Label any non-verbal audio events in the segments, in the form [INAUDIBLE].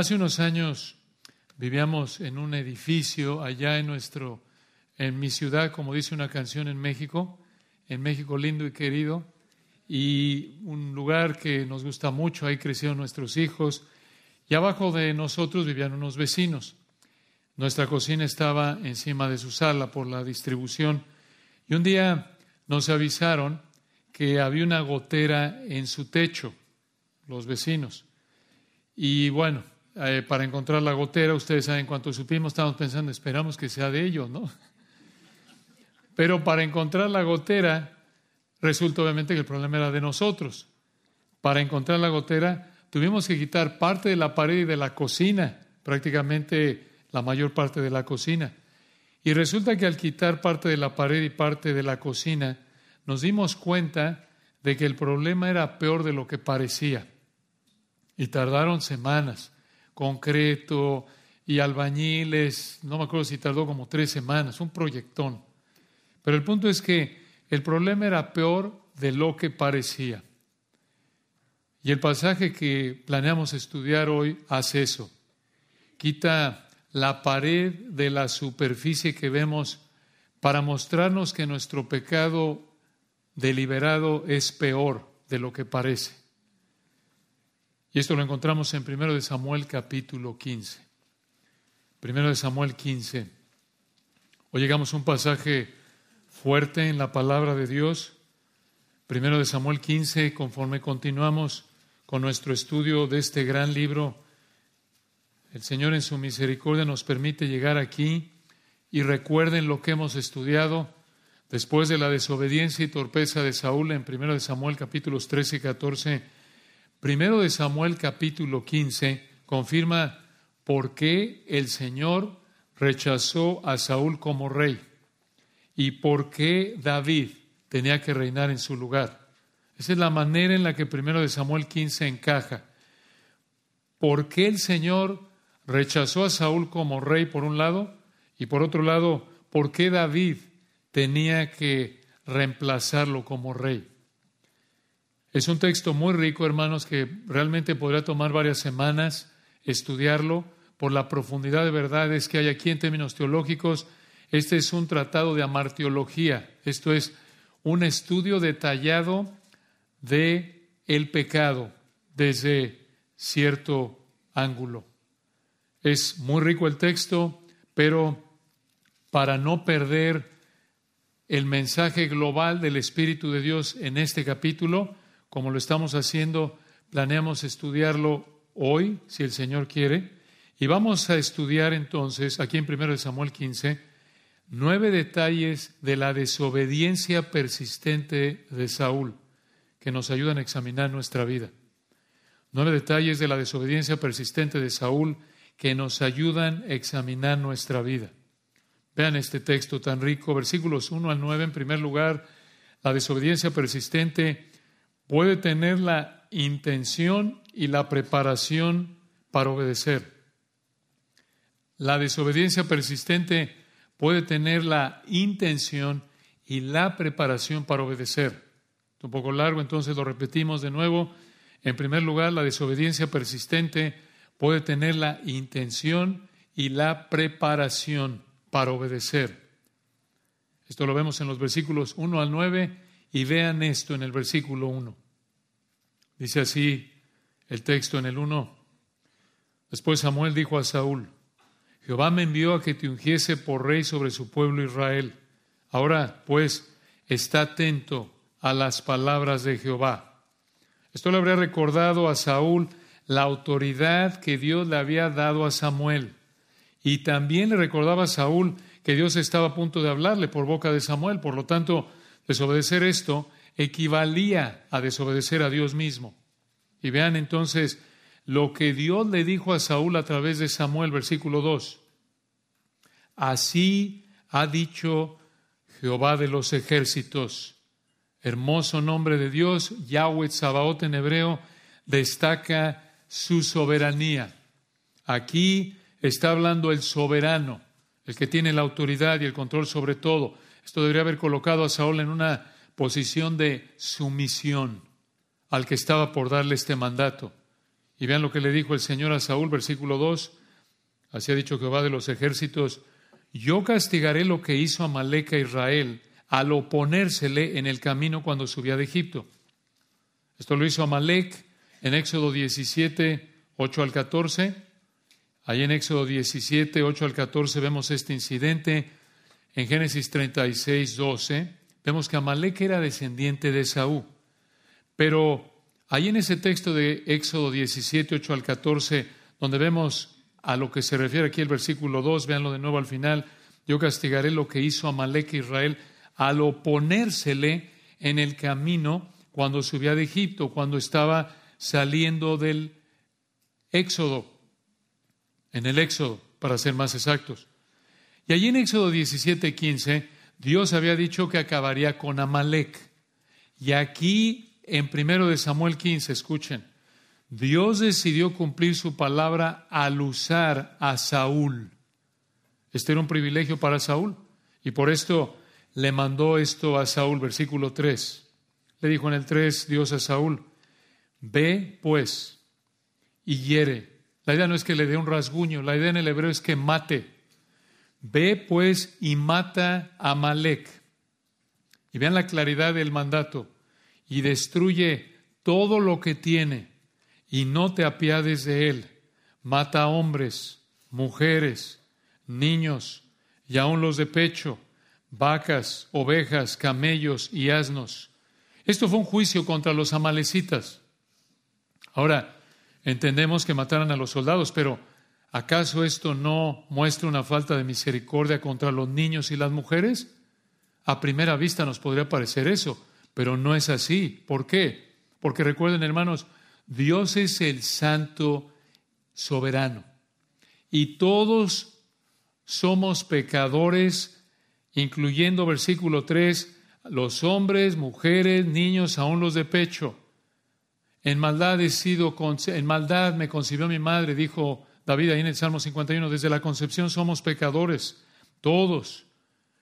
Hace unos años vivíamos en un edificio allá en nuestro, en mi ciudad, como dice una canción en México, en México lindo y querido, y un lugar que nos gusta mucho, ahí crecieron nuestros hijos, y abajo de nosotros vivían unos vecinos. Nuestra cocina estaba encima de su sala por la distribución, y un día nos avisaron que había una gotera en su techo, los vecinos. Y bueno, eh, para encontrar la gotera, ustedes saben cuánto supimos, estábamos pensando, esperamos que sea de ellos, ¿no? [LAUGHS] Pero para encontrar la gotera, resulta obviamente que el problema era de nosotros. Para encontrar la gotera, tuvimos que quitar parte de la pared y de la cocina, prácticamente la mayor parte de la cocina. Y resulta que al quitar parte de la pared y parte de la cocina, nos dimos cuenta de que el problema era peor de lo que parecía. Y tardaron semanas concreto y albañiles, no me acuerdo si tardó como tres semanas, un proyectón. Pero el punto es que el problema era peor de lo que parecía. Y el pasaje que planeamos estudiar hoy hace eso. Quita la pared de la superficie que vemos para mostrarnos que nuestro pecado deliberado es peor de lo que parece. Y esto lo encontramos en 1 de Samuel capítulo 15. 1 de Samuel 15. Hoy llegamos a un pasaje fuerte en la palabra de Dios. 1 de Samuel 15, conforme continuamos con nuestro estudio de este gran libro, el Señor en su misericordia nos permite llegar aquí y recuerden lo que hemos estudiado después de la desobediencia y torpeza de Saúl en 1 de Samuel capítulos 13 y 14 Primero de Samuel capítulo 15 confirma por qué el Señor rechazó a Saúl como rey y por qué David tenía que reinar en su lugar. Esa es la manera en la que primero de Samuel 15 encaja. ¿Por qué el Señor rechazó a Saúl como rey por un lado? Y por otro lado, ¿por qué David tenía que reemplazarlo como rey? Es un texto muy rico, hermanos, que realmente podría tomar varias semanas estudiarlo por la profundidad de verdades que hay aquí en términos teológicos. Este es un tratado de amarteología, esto es un estudio detallado de el pecado desde cierto ángulo. Es muy rico el texto, pero para no perder el mensaje global del Espíritu de Dios en este capítulo, como lo estamos haciendo, planeamos estudiarlo hoy, si el Señor quiere, y vamos a estudiar entonces, aquí en 1 Samuel 15, nueve detalles de la desobediencia persistente de Saúl que nos ayudan a examinar nuestra vida. Nueve detalles de la desobediencia persistente de Saúl que nos ayudan a examinar nuestra vida. Vean este texto tan rico, versículos 1 al 9, en primer lugar, la desobediencia persistente puede tener la intención y la preparación para obedecer. La desobediencia persistente puede tener la intención y la preparación para obedecer. Un poco largo, entonces lo repetimos de nuevo. En primer lugar, la desobediencia persistente puede tener la intención y la preparación para obedecer. Esto lo vemos en los versículos 1 al 9 y vean esto en el versículo 1. Dice así el texto en el 1. Después Samuel dijo a Saúl, Jehová me envió a que te ungiese por rey sobre su pueblo Israel. Ahora, pues, está atento a las palabras de Jehová. Esto le habría recordado a Saúl la autoridad que Dios le había dado a Samuel. Y también le recordaba a Saúl que Dios estaba a punto de hablarle por boca de Samuel. Por lo tanto, Desobedecer esto equivalía a desobedecer a Dios mismo. Y vean entonces lo que Dios le dijo a Saúl a través de Samuel, versículo 2. Así ha dicho Jehová de los ejércitos. Hermoso nombre de Dios, Yahweh Sabaoth en hebreo, destaca su soberanía. Aquí está hablando el soberano, el que tiene la autoridad y el control sobre todo. Esto debería haber colocado a Saúl en una posición de sumisión al que estaba por darle este mandato. Y vean lo que le dijo el Señor a Saúl, versículo 2. Así ha dicho Jehová de los ejércitos, yo castigaré lo que hizo Amalek a Israel al oponérsele en el camino cuando subía de Egipto. Esto lo hizo Amalek en Éxodo 17, 8 al 14. Ahí en Éxodo 17, 8 al 14 vemos este incidente. En Génesis 36, 12 vemos que Amalek era descendiente de Saúl. Pero ahí en ese texto de Éxodo 17, 8 al 14, donde vemos a lo que se refiere aquí el versículo 2, véanlo de nuevo al final, yo castigaré lo que hizo Amalek Israel al oponérsele en el camino cuando subía de Egipto, cuando estaba saliendo del Éxodo, en el Éxodo, para ser más exactos. Y allí en Éxodo 17, 15, Dios había dicho que acabaría con Amalek. Y aquí en primero de Samuel 15, escuchen, Dios decidió cumplir su palabra al usar a Saúl. Este era un privilegio para Saúl. Y por esto le mandó esto a Saúl, versículo 3. Le dijo en el 3 Dios a Saúl, ve pues y hiere. La idea no es que le dé un rasguño, la idea en el hebreo es que mate. Ve pues y mata a Malek. Y vean la claridad del mandato. Y destruye todo lo que tiene y no te apiades de él. Mata a hombres, mujeres, niños y aun los de pecho, vacas, ovejas, camellos y asnos. Esto fue un juicio contra los amalecitas. Ahora, entendemos que mataran a los soldados, pero ¿acaso esto no muestra una falta de misericordia contra los niños y las mujeres? A primera vista nos podría parecer eso, pero no es así. ¿Por qué? Porque recuerden, hermanos, Dios es el santo soberano y todos somos pecadores, incluyendo versículo 3, los hombres, mujeres, niños, aún los de pecho. En maldad he sido, en maldad me concibió mi madre, dijo David ahí en el Salmo 51, desde la concepción somos pecadores, todos.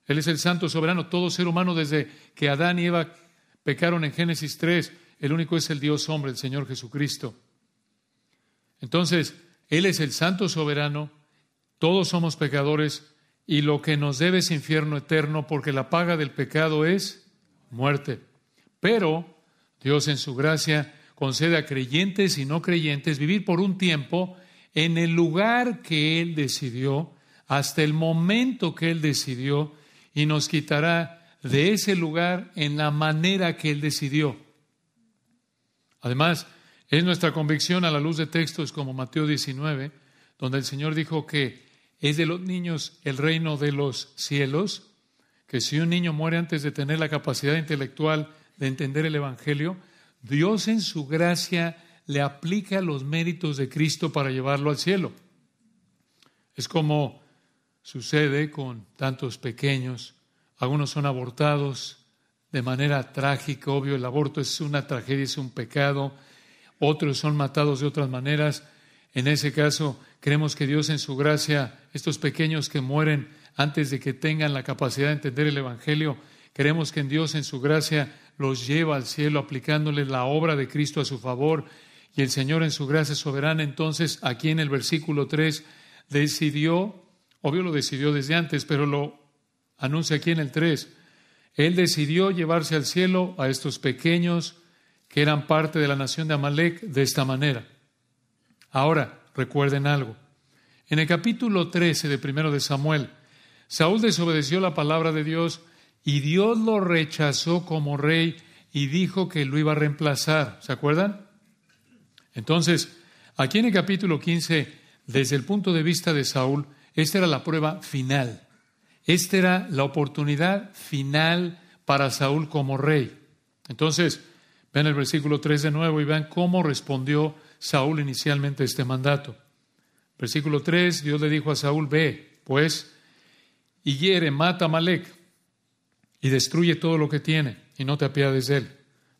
Él es el santo soberano, todo ser humano desde que Adán y Eva pecaron en Génesis 3 el único es el Dios hombre, el Señor Jesucristo. Entonces, Él es el santo soberano, todos somos pecadores y lo que nos debe es infierno eterno porque la paga del pecado es muerte. Pero Dios en su gracia concede a creyentes y no creyentes vivir por un tiempo en el lugar que Él decidió, hasta el momento que Él decidió, y nos quitará de ese lugar en la manera que Él decidió. Además, es nuestra convicción a la luz de textos como Mateo 19, donde el Señor dijo que es de los niños el reino de los cielos, que si un niño muere antes de tener la capacidad intelectual de entender el Evangelio, Dios en su gracia le aplica los méritos de Cristo para llevarlo al cielo. Es como sucede con tantos pequeños. Algunos son abortados, de manera trágica, obvio, el aborto es una tragedia, es un pecado, otros son matados de otras maneras. En ese caso, creemos que Dios en su gracia, estos pequeños que mueren antes de que tengan la capacidad de entender el Evangelio, creemos que en Dios en su gracia los lleva al cielo aplicándoles la obra de Cristo a su favor. Y el Señor en su gracia soberana, entonces, aquí en el versículo 3, decidió, obvio lo decidió desde antes, pero lo anuncia aquí en el 3, él decidió llevarse al cielo a estos pequeños que eran parte de la nación de Amalek de esta manera. Ahora, recuerden algo. En el capítulo 13 de primero de Samuel, Saúl desobedeció la palabra de Dios y Dios lo rechazó como rey y dijo que lo iba a reemplazar. ¿Se acuerdan? Entonces, aquí en el capítulo 15, desde el punto de vista de Saúl, esta era la prueba final. Esta era la oportunidad final para Saúl como rey. Entonces, ven el versículo 3 de nuevo y vean cómo respondió Saúl inicialmente a este mandato. Versículo 3, Dios le dijo a Saúl, ve, pues, y hiere, mata a Malek, y destruye todo lo que tiene, y no te apiades de él.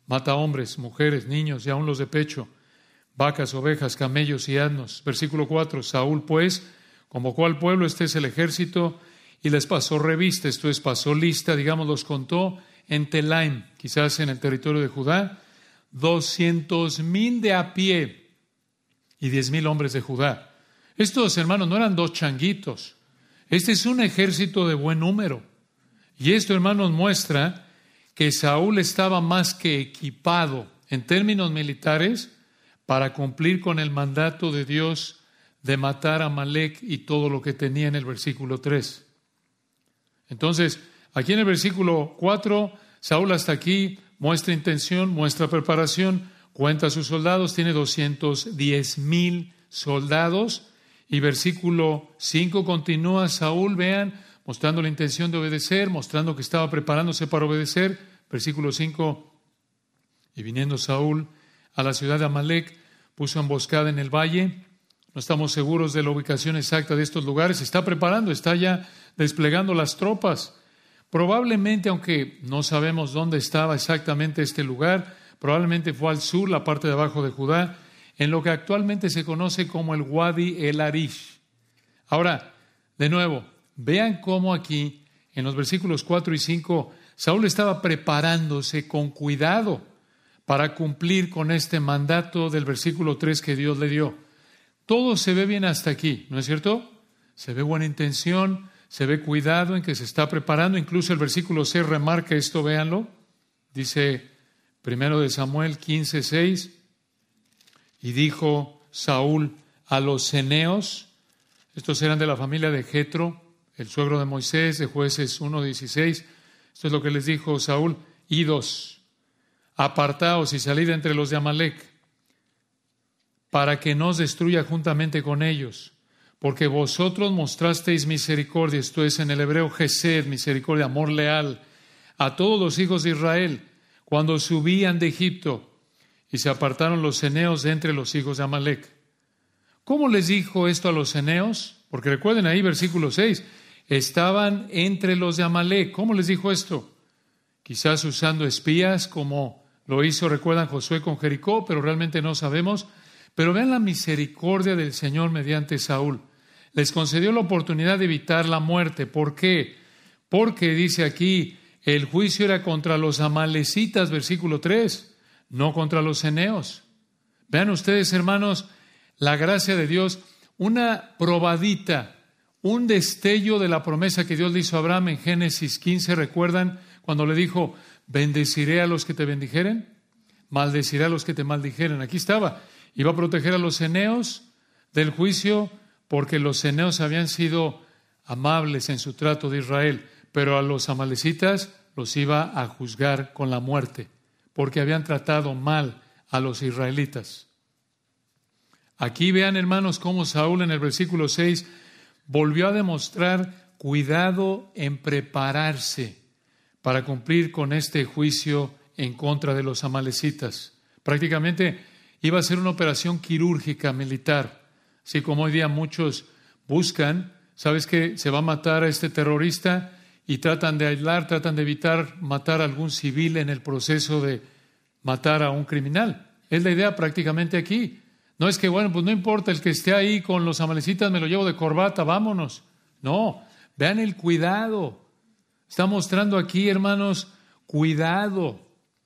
Mata a hombres, mujeres, niños y aun los de pecho, vacas, ovejas, camellos y asnos. Versículo 4, Saúl, pues, convocó al pueblo, este es el ejército, y les pasó revista, esto es, pasó lista, digamos, los contó en Telaim, quizás en el territorio de Judá, doscientos mil de a pie y diez mil hombres de Judá. Estos hermanos no eran dos changuitos. Este es un ejército de buen número. Y esto, hermanos, muestra que Saúl estaba más que equipado en términos militares para cumplir con el mandato de Dios de matar a Malek y todo lo que tenía en el versículo 3. Entonces, aquí en el versículo 4, Saúl hasta aquí muestra intención, muestra preparación, cuenta a sus soldados, tiene 210 mil soldados. Y versículo 5 continúa, Saúl, vean, mostrando la intención de obedecer, mostrando que estaba preparándose para obedecer. Versículo 5, y viniendo Saúl a la ciudad de Amalek, puso emboscada en el valle. No estamos seguros de la ubicación exacta de estos lugares. Está preparando, está ya desplegando las tropas. Probablemente, aunque no sabemos dónde estaba exactamente este lugar, probablemente fue al sur, la parte de abajo de Judá, en lo que actualmente se conoce como el Wadi el Arish. Ahora, de nuevo, vean cómo aquí, en los versículos 4 y 5, Saúl estaba preparándose con cuidado para cumplir con este mandato del versículo 3 que Dios le dio. Todo se ve bien hasta aquí, ¿no es cierto? Se ve buena intención, se ve cuidado en que se está preparando. Incluso el versículo 6 remarca esto, véanlo. Dice primero de Samuel 15, 6. Y dijo Saúl a los ceneos, estos eran de la familia de Jetro, el suegro de Moisés, de jueces 1, 16. Esto es lo que les dijo Saúl, idos, apartaos y salid entre los de Amalek, para que no os destruya juntamente con ellos porque vosotros mostrasteis misericordia, esto es en el hebreo Gesed, misericordia, amor leal, a todos los hijos de Israel, cuando subían de Egipto y se apartaron los ceneos de entre los hijos de Amalek. ¿Cómo les dijo esto a los ceneos? Porque recuerden ahí, versículo 6, estaban entre los de Amalek. ¿Cómo les dijo esto? Quizás usando espías, como lo hizo, recuerdan Josué con Jericó, pero realmente no sabemos. Pero vean la misericordia del Señor mediante Saúl les concedió la oportunidad de evitar la muerte. ¿Por qué? Porque dice aquí, el juicio era contra los amalecitas, versículo 3, no contra los eneos. Vean ustedes, hermanos, la gracia de Dios, una probadita, un destello de la promesa que Dios le hizo a Abraham en Génesis 15. ¿Recuerdan cuando le dijo, bendeciré a los que te bendijeren? Maldeciré a los que te maldijeren. Aquí estaba. Iba a proteger a los eneos del juicio porque los ceneos habían sido amables en su trato de Israel, pero a los amalecitas los iba a juzgar con la muerte, porque habían tratado mal a los israelitas. Aquí vean, hermanos, cómo Saúl en el versículo 6 volvió a demostrar cuidado en prepararse para cumplir con este juicio en contra de los amalecitas. Prácticamente iba a ser una operación quirúrgica militar. Así como hoy día muchos buscan, ¿sabes que se va a matar a este terrorista? Y tratan de aislar, tratan de evitar matar a algún civil en el proceso de matar a un criminal. Es la idea prácticamente aquí. No es que, bueno, pues no importa el que esté ahí con los amalecitas, me lo llevo de corbata, vámonos. No, vean el cuidado. Está mostrando aquí, hermanos, cuidado,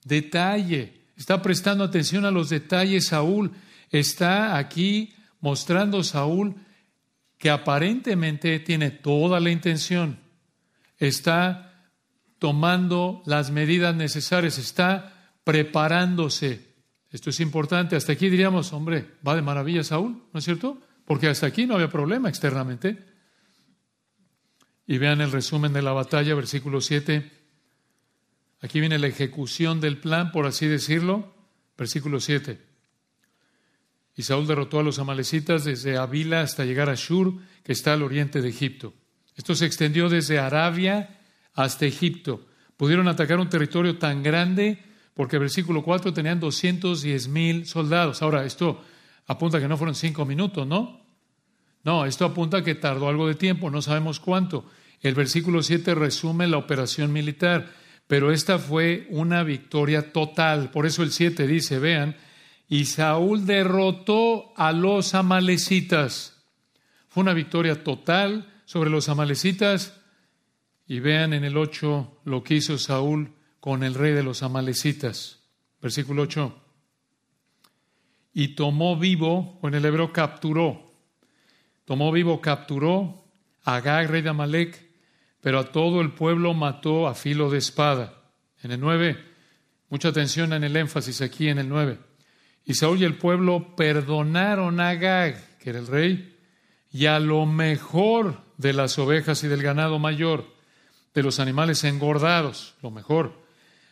detalle. Está prestando atención a los detalles Saúl. Está aquí mostrando Saúl que aparentemente tiene toda la intención, está tomando las medidas necesarias, está preparándose. Esto es importante. Hasta aquí diríamos, hombre, va de maravilla Saúl, ¿no es cierto? Porque hasta aquí no había problema externamente. Y vean el resumen de la batalla, versículo 7. Aquí viene la ejecución del plan, por así decirlo. Versículo 7. Y Saúl derrotó a los amalecitas desde Avila hasta llegar a Shur, que está al oriente de Egipto. Esto se extendió desde Arabia hasta Egipto. Pudieron atacar un territorio tan grande porque versículo 4 tenían 210 mil soldados. Ahora, esto apunta que no fueron cinco minutos, ¿no? No, esto apunta que tardó algo de tiempo, no sabemos cuánto. El versículo 7 resume la operación militar, pero esta fue una victoria total. Por eso el 7 dice, vean, y Saúl derrotó a los amalecitas. Fue una victoria total sobre los amalecitas. Y vean en el 8 lo que hizo Saúl con el rey de los amalecitas. Versículo 8. y tomó vivo, o en el hebreo capturó, tomó vivo, capturó a Agag, rey de Amalek, pero a todo el pueblo mató a filo de espada. En el 9, mucha atención en el énfasis aquí en el 9. Y Saúl y el pueblo perdonaron a Agag, que era el rey, y a lo mejor de las ovejas y del ganado mayor, de los animales engordados, lo mejor,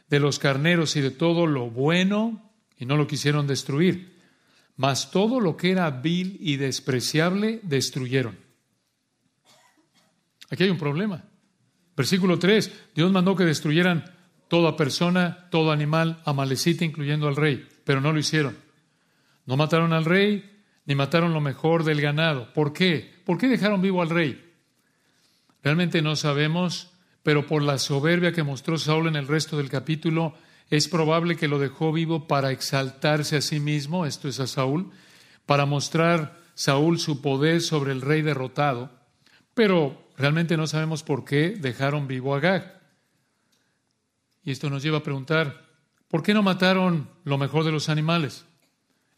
de los carneros y de todo lo bueno, y no lo quisieron destruir. Mas todo lo que era vil y despreciable destruyeron. Aquí hay un problema. Versículo 3, Dios mandó que destruyeran toda persona, todo animal, amalecita, incluyendo al rey, pero no lo hicieron. No mataron al rey, ni mataron lo mejor del ganado. ¿Por qué? ¿Por qué dejaron vivo al rey? Realmente no sabemos, pero por la soberbia que mostró Saúl en el resto del capítulo, es probable que lo dejó vivo para exaltarse a sí mismo, esto es a Saúl, para mostrar Saúl su poder sobre el rey derrotado, pero realmente no sabemos por qué dejaron vivo a Gag. Y esto nos lleva a preguntar, ¿por qué no mataron lo mejor de los animales?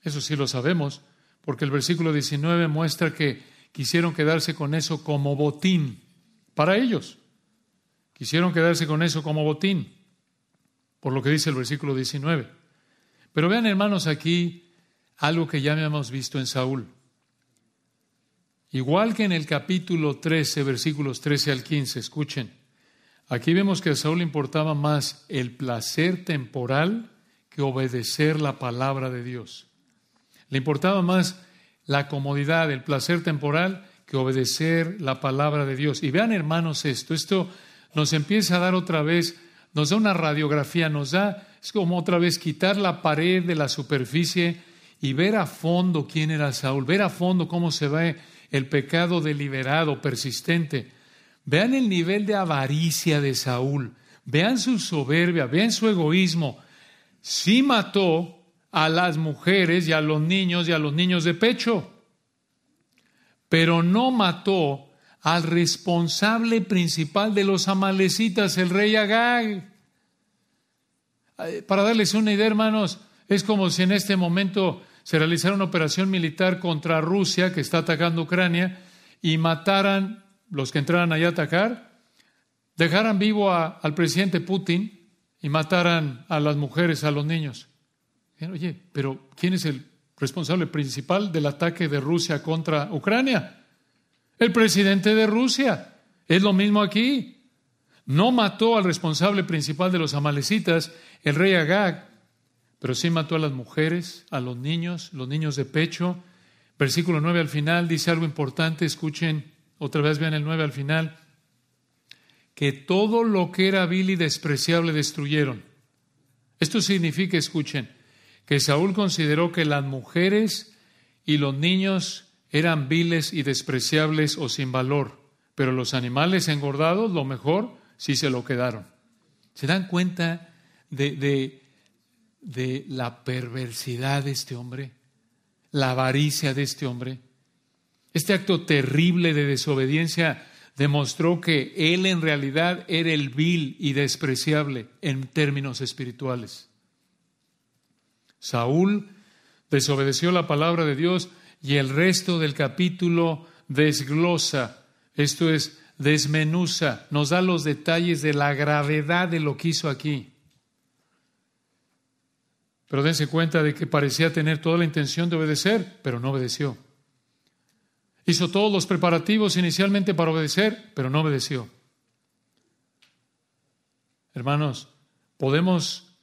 Eso sí lo sabemos, porque el versículo 19 muestra que quisieron quedarse con eso como botín para ellos. Quisieron quedarse con eso como botín, por lo que dice el versículo 19. Pero vean, hermanos, aquí algo que ya habíamos visto en Saúl. Igual que en el capítulo 13, versículos 13 al 15, escuchen, aquí vemos que a Saúl importaba más el placer temporal que obedecer la palabra de Dios. Le importaba más la comodidad, el placer temporal, que obedecer la palabra de Dios. Y vean, hermanos, esto, esto nos empieza a dar otra vez, nos da una radiografía, nos da, es como otra vez quitar la pared de la superficie y ver a fondo quién era Saúl, ver a fondo cómo se ve el pecado deliberado, persistente. Vean el nivel de avaricia de Saúl, vean su soberbia, vean su egoísmo. Sí mató a las mujeres y a los niños y a los niños de pecho, pero no mató al responsable principal de los amalecitas, el rey Agag. Para darles una idea, hermanos, es como si en este momento se realizara una operación militar contra Rusia, que está atacando Ucrania, y mataran los que entraran allá a atacar, dejaran vivo al presidente Putin y mataran a las mujeres, a los niños. Oye, pero ¿quién es el responsable principal del ataque de Rusia contra Ucrania? El presidente de Rusia. Es lo mismo aquí. No mató al responsable principal de los amalecitas, el rey Agag, pero sí mató a las mujeres, a los niños, los niños de pecho. Versículo 9 al final dice algo importante, escuchen, otra vez vean el 9 al final, que todo lo que era vil y despreciable destruyeron. Esto significa, escuchen, que Saúl consideró que las mujeres y los niños eran viles y despreciables o sin valor, pero los animales engordados, lo mejor, sí se lo quedaron. ¿Se dan cuenta de, de, de la perversidad de este hombre? La avaricia de este hombre. Este acto terrible de desobediencia demostró que él en realidad era el vil y despreciable en términos espirituales. Saúl desobedeció la palabra de Dios y el resto del capítulo desglosa, esto es, desmenuza, nos da los detalles de la gravedad de lo que hizo aquí. Pero dense cuenta de que parecía tener toda la intención de obedecer, pero no obedeció. Hizo todos los preparativos inicialmente para obedecer, pero no obedeció. Hermanos, podemos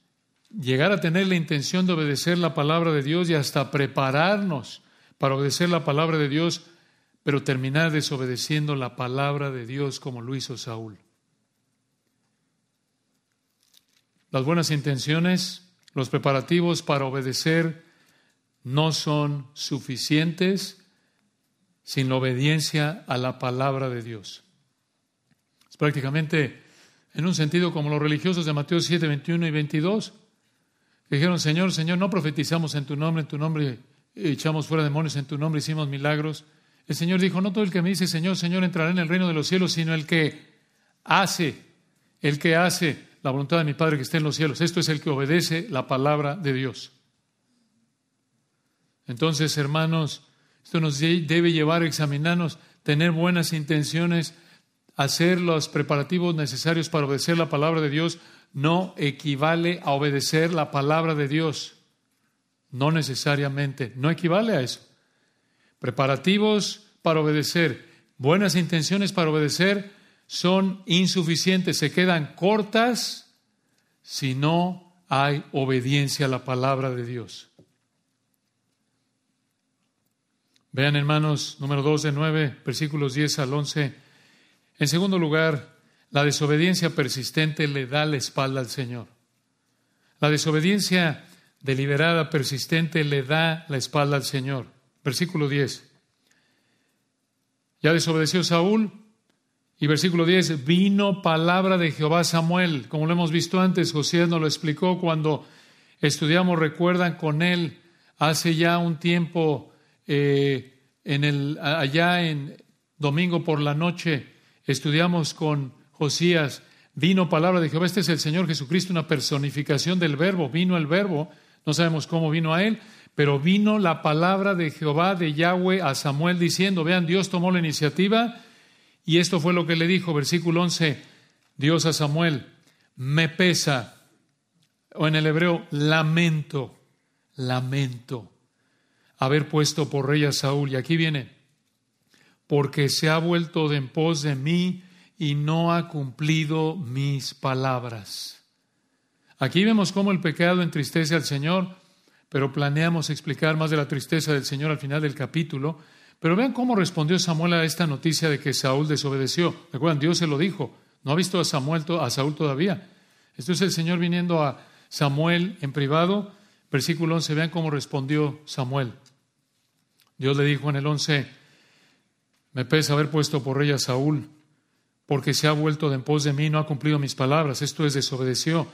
llegar a tener la intención de obedecer la palabra de Dios y hasta prepararnos para obedecer la palabra de Dios, pero terminar desobedeciendo la palabra de Dios como lo hizo Saúl. Las buenas intenciones, los preparativos para obedecer no son suficientes sin la obediencia a la palabra de Dios. Es prácticamente en un sentido como los religiosos de Mateo 7, 21 y 22, dijeron, Señor, Señor, no profetizamos en tu nombre, en tu nombre echamos fuera demonios, en tu nombre hicimos milagros. El Señor dijo, no todo el que me dice, Señor, Señor, entrará en el reino de los cielos, sino el que hace, el que hace la voluntad de mi Padre que esté en los cielos. Esto es el que obedece la palabra de Dios. Entonces, hermanos, esto nos debe llevar a examinarnos, tener buenas intenciones, hacer los preparativos necesarios para obedecer la palabra de Dios, no equivale a obedecer la palabra de Dios. No necesariamente, no equivale a eso. Preparativos para obedecer, buenas intenciones para obedecer son insuficientes, se quedan cortas si no hay obediencia a la palabra de Dios. Vean, hermanos, número 2 de 9, versículos 10 al 11. En segundo lugar, la desobediencia persistente le da la espalda al Señor. La desobediencia deliberada, persistente, le da la espalda al Señor. Versículo 10. Ya desobedeció Saúl. Y versículo 10, vino palabra de Jehová Samuel. Como lo hemos visto antes, José nos lo explicó cuando estudiamos, recuerdan con él hace ya un tiempo, eh, en el, allá en domingo por la noche, estudiamos con Josías, vino palabra de Jehová. Este es el Señor Jesucristo, una personificación del verbo. Vino el verbo, no sabemos cómo vino a él, pero vino la palabra de Jehová, de Yahweh, a Samuel diciendo, vean, Dios tomó la iniciativa y esto fue lo que le dijo, versículo 11, Dios a Samuel, me pesa, o en el hebreo, lamento, lamento, haber puesto por rey a Saúl. Y aquí viene, porque se ha vuelto de en pos de mí y no ha cumplido mis palabras. Aquí vemos cómo el pecado entristece al Señor, pero planeamos explicar más de la tristeza del Señor al final del capítulo. Pero vean cómo respondió Samuel a esta noticia de que Saúl desobedeció. Recuerdan, Dios se lo dijo. No ha visto a, Samuel, a Saúl todavía. Esto es el Señor viniendo a Samuel en privado. Versículo 11, vean cómo respondió Samuel. Dios le dijo en el 11, me pesa haber puesto por rey a Saúl, porque se ha vuelto de en pos de mí, no ha cumplido mis palabras. Esto es, desobedeció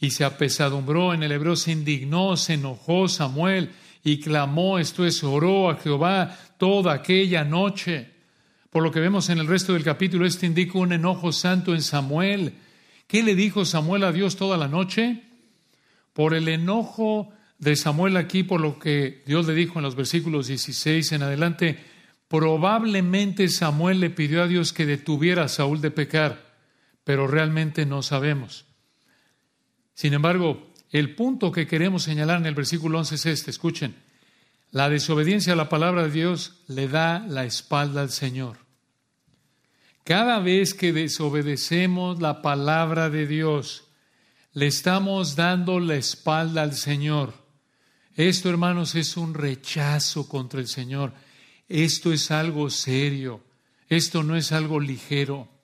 y se apesadumbró. En el hebreo se indignó, se enojó Samuel y clamó, esto es, oró a Jehová toda aquella noche. Por lo que vemos en el resto del capítulo, este indica un enojo santo en Samuel. ¿Qué le dijo Samuel a Dios toda la noche? Por el enojo de Samuel aquí, por lo que Dios le dijo en los versículos 16 en adelante, probablemente Samuel le pidió a Dios que detuviera a Saúl de pecar, pero realmente no sabemos. Sin embargo, el punto que queremos señalar en el versículo 11 es este, escuchen, la desobediencia a la palabra de Dios le da la espalda al Señor. Cada vez que desobedecemos la palabra de Dios, le estamos dando la espalda al Señor. Esto, hermanos, es un rechazo contra el Señor. Esto es algo serio. Esto no es algo ligero.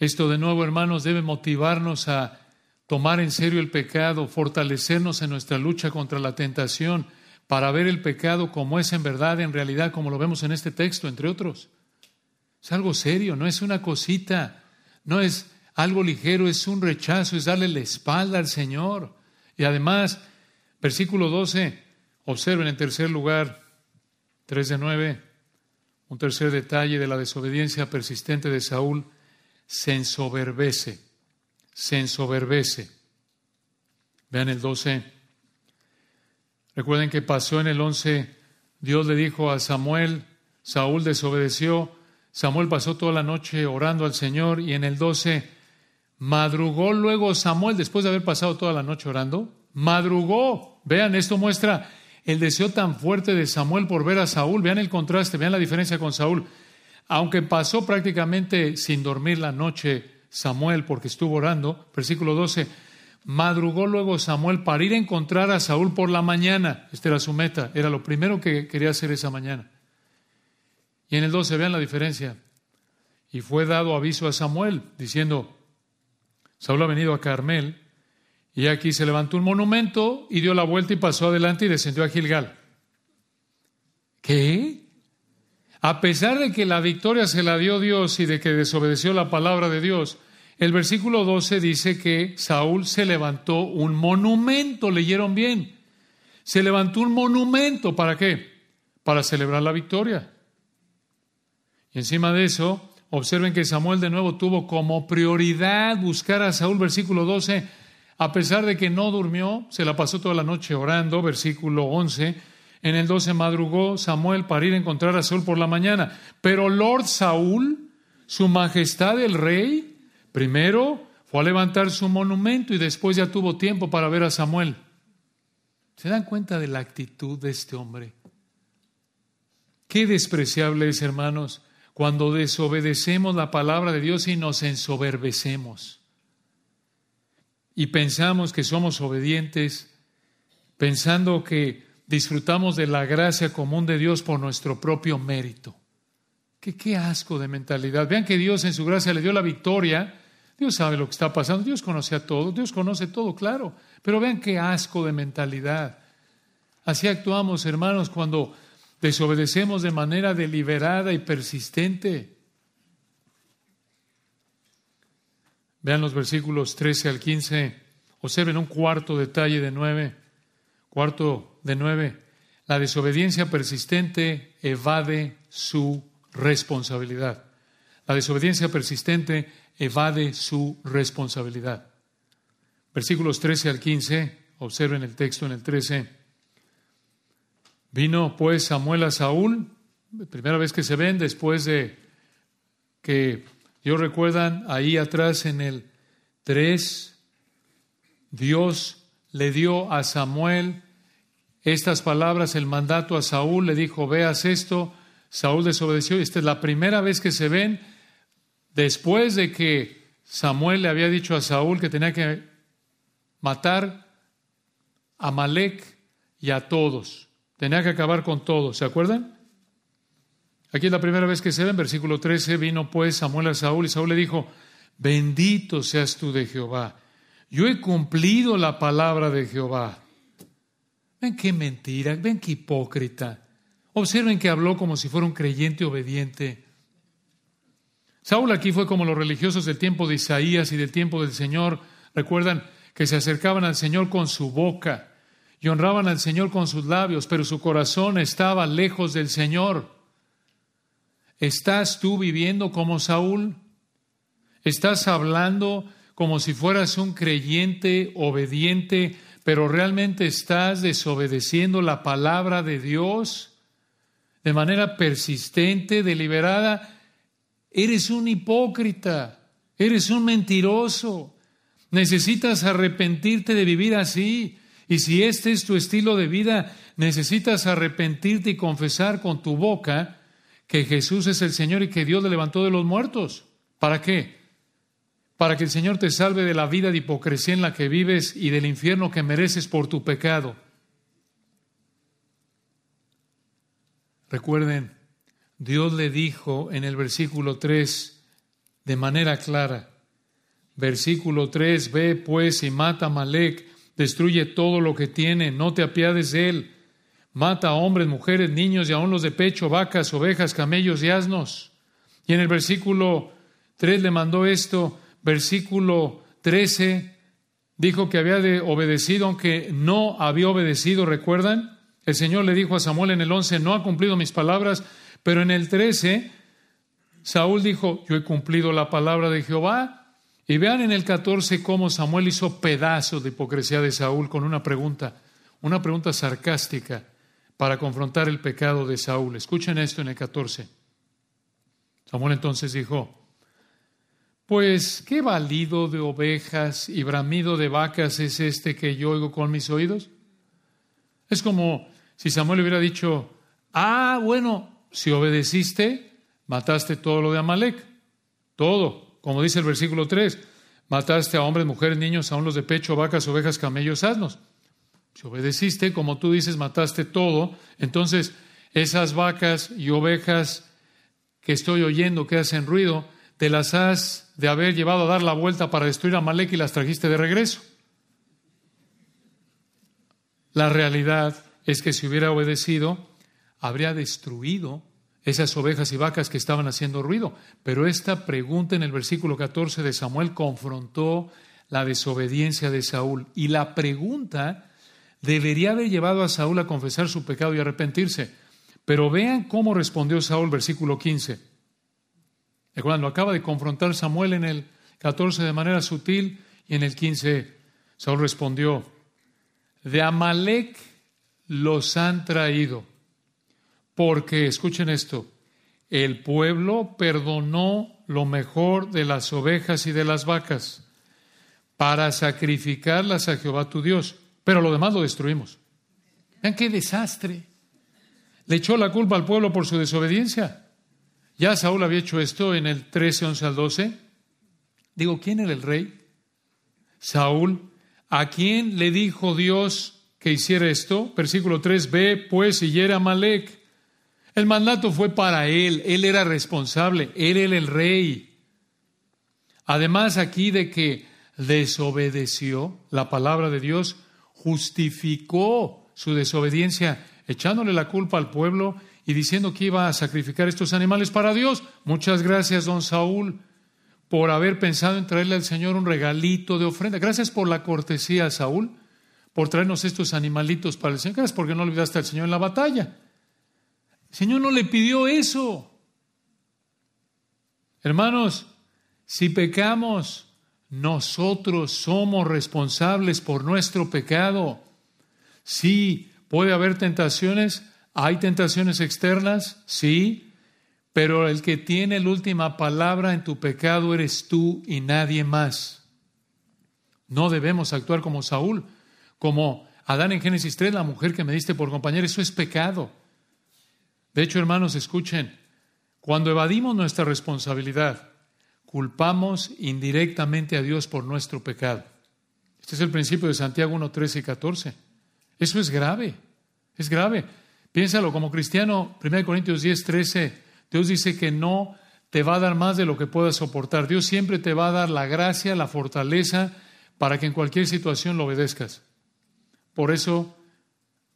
Esto de nuevo, hermanos, debe motivarnos a tomar en serio el pecado, fortalecernos en nuestra lucha contra la tentación, para ver el pecado como es en verdad, en realidad, como lo vemos en este texto, entre otros. Es algo serio, no es una cosita, no es algo ligero, es un rechazo, es darle la espalda al Señor. Y además, versículo 12, observen en tercer lugar, 3 de 9, un tercer detalle de la desobediencia persistente de Saúl se ensoberbece, se ensoberbece. Vean el 12. Recuerden que pasó en el 11, Dios le dijo a Samuel, Saúl desobedeció, Samuel pasó toda la noche orando al Señor y en el 12 madrugó luego Samuel, después de haber pasado toda la noche orando, madrugó. Vean, esto muestra el deseo tan fuerte de Samuel por ver a Saúl. Vean el contraste, vean la diferencia con Saúl. Aunque pasó prácticamente sin dormir la noche Samuel porque estuvo orando, versículo 12, madrugó luego Samuel para ir a encontrar a Saúl por la mañana. Esta era su meta, era lo primero que quería hacer esa mañana. Y en el 12 vean la diferencia. Y fue dado aviso a Samuel diciendo, Saúl ha venido a Carmel y aquí se levantó un monumento y dio la vuelta y pasó adelante y descendió a Gilgal. ¿Qué? A pesar de que la victoria se la dio Dios y de que desobedeció la palabra de Dios, el versículo 12 dice que Saúl se levantó un monumento, leyeron bien. Se levantó un monumento, ¿para qué? Para celebrar la victoria. Y encima de eso, observen que Samuel de nuevo tuvo como prioridad buscar a Saúl, versículo 12, A pesar de que no durmió, se la pasó toda la noche orando, versículo 11. En el 12 madrugó Samuel para ir a encontrar a Saúl por la mañana. Pero Lord Saúl, su majestad el rey, primero fue a levantar su monumento y después ya tuvo tiempo para ver a Samuel. ¿Se dan cuenta de la actitud de este hombre? Qué despreciable es, hermanos, cuando desobedecemos la palabra de Dios y nos ensoberbecemos. Y pensamos que somos obedientes, pensando que disfrutamos de la gracia común de Dios por nuestro propio mérito. Qué, qué asco de mentalidad. Vean que Dios en su gracia le dio la victoria. Dios sabe lo que está pasando. Dios conoce a todo. Dios conoce todo, claro. Pero vean qué asco de mentalidad. Así actuamos, hermanos, cuando desobedecemos de manera deliberada y persistente. Vean los versículos 13 al 15. Observen un cuarto detalle de nueve. Cuarto de nueve. La desobediencia persistente evade su responsabilidad. La desobediencia persistente evade su responsabilidad. Versículos 13 al 15. Observen el texto en el 13. Vino pues Samuel a Saúl, primera vez que se ven después de que, yo recuerdan, ahí atrás en el 3, Dios le dio a Samuel estas palabras, el mandato a Saúl, le dijo, veas esto, Saúl desobedeció, esta es la primera vez que se ven después de que Samuel le había dicho a Saúl que tenía que matar a Malek y a todos. Tenía que acabar con todo, ¿se acuerdan? Aquí es la primera vez que se ve, versículo 13, vino pues Samuel a Saúl y Saúl le dijo, bendito seas tú de Jehová, yo he cumplido la palabra de Jehová. Ven qué mentira, ven qué hipócrita. Observen que habló como si fuera un creyente obediente. Saúl aquí fue como los religiosos del tiempo de Isaías y del tiempo del Señor. Recuerdan que se acercaban al Señor con su boca y honraban al Señor con sus labios, pero su corazón estaba lejos del Señor. ¿Estás tú viviendo como Saúl? ¿Estás hablando como si fueras un creyente obediente, pero realmente estás desobedeciendo la palabra de Dios de manera persistente, deliberada? Eres un hipócrita, eres un mentiroso. Necesitas arrepentirte de vivir así. Y si este es tu estilo de vida, necesitas arrepentirte y confesar con tu boca que Jesús es el Señor y que Dios le levantó de los muertos. ¿Para qué? Para que el Señor te salve de la vida de hipocresía en la que vives y del infierno que mereces por tu pecado. Recuerden, Dios le dijo en el versículo 3 de manera clara, versículo 3, ve pues y mata a Malek destruye todo lo que tiene, no te apiades de él, mata a hombres, mujeres, niños y aún los de pecho, vacas, ovejas, camellos y asnos. Y en el versículo 3 le mandó esto, versículo 13 dijo que había de obedecido aunque no había obedecido, ¿recuerdan? El Señor le dijo a Samuel en el 11, no ha cumplido mis palabras, pero en el 13 Saúl dijo, yo he cumplido la palabra de Jehová, y vean en el 14 cómo Samuel hizo pedazos de hipocresía de Saúl con una pregunta, una pregunta sarcástica para confrontar el pecado de Saúl. Escuchen esto en el 14. Samuel entonces dijo, pues, ¿qué valido de ovejas y bramido de vacas es este que yo oigo con mis oídos? Es como si Samuel hubiera dicho, ah, bueno, si obedeciste, mataste todo lo de Amalek, todo, como dice el versículo 3, mataste a hombres, mujeres, niños, aún los de pecho, vacas, ovejas, camellos, asnos. Si obedeciste, como tú dices, mataste todo, entonces esas vacas y ovejas que estoy oyendo que hacen ruido, te las has de haber llevado a dar la vuelta para destruir a Malek y las trajiste de regreso. La realidad es que si hubiera obedecido, habría destruido esas ovejas y vacas que estaban haciendo ruido. Pero esta pregunta en el versículo 14 de Samuel confrontó la desobediencia de Saúl. Y la pregunta debería haber llevado a Saúl a confesar su pecado y arrepentirse. Pero vean cómo respondió Saúl, versículo 15. Recuerdan, lo acaba de confrontar Samuel en el 14 de manera sutil y en el 15 Saúl respondió, de Amalek los han traído, porque, escuchen esto, el pueblo perdonó lo mejor de las ovejas y de las vacas para sacrificarlas a Jehová tu Dios, pero lo demás lo destruimos. Vean qué desastre. Le echó la culpa al pueblo por su desobediencia. Ya Saúl había hecho esto en el 13, 11 al 12. Digo, ¿quién era el rey? Saúl. ¿A quién le dijo Dios que hiciera esto? Versículo 3, ve pues y hiera Malek. El mandato fue para él, él era responsable, él era el rey. Además aquí de que desobedeció la palabra de Dios, justificó su desobediencia echándole la culpa al pueblo y diciendo que iba a sacrificar estos animales para Dios. Muchas gracias, don Saúl, por haber pensado en traerle al Señor un regalito de ofrenda. Gracias por la cortesía, Saúl, por traernos estos animalitos para el Señor. Gracias porque no olvidaste al Señor en la batalla. El Señor no le pidió eso. Hermanos, si pecamos, nosotros somos responsables por nuestro pecado. Sí, Puede haber tentaciones, hay tentaciones externas, sí, pero el que tiene la última palabra en tu pecado eres tú y nadie más. No debemos actuar como Saúl, como Adán en Génesis 3, la mujer que me diste por compañera, eso es pecado. De hecho, hermanos, escuchen, cuando evadimos nuestra responsabilidad, culpamos indirectamente a Dios por nuestro pecado. Este es el principio de Santiago 1, 13 y 14. Eso es grave, es grave. Piénsalo como cristiano, 1 Corintios 10, 13, Dios dice que no te va a dar más de lo que puedas soportar. Dios siempre te va a dar la gracia, la fortaleza para que en cualquier situación lo obedezcas. Por eso,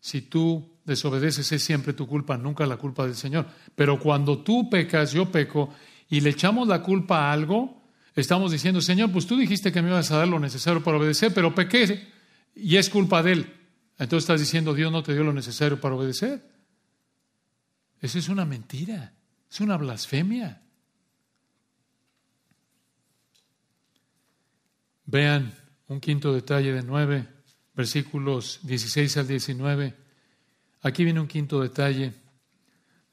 si tú desobedeces es siempre tu culpa, nunca la culpa del Señor. Pero cuando tú pecas, yo peco, y le echamos la culpa a algo, estamos diciendo, Señor, pues tú dijiste que me ibas a dar lo necesario para obedecer, pero pequé y es culpa de Él. Entonces estás diciendo, Dios no te dio lo necesario para obedecer. Eso es una mentira, es una blasfemia. Vean un quinto detalle de nueve, versículos 16 al 19. Aquí viene un quinto detalle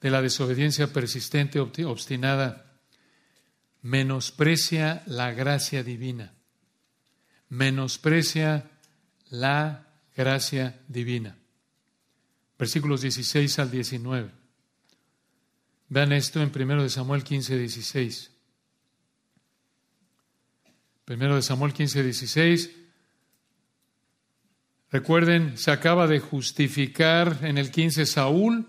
de la desobediencia persistente, obstinada. Menosprecia la gracia divina. Menosprecia la gracia divina. Versículos 16 al 19. Vean esto en 1 de Samuel 15, 16. 1 de Samuel 15, 16. Recuerden, se acaba de justificar en el 15 Saúl,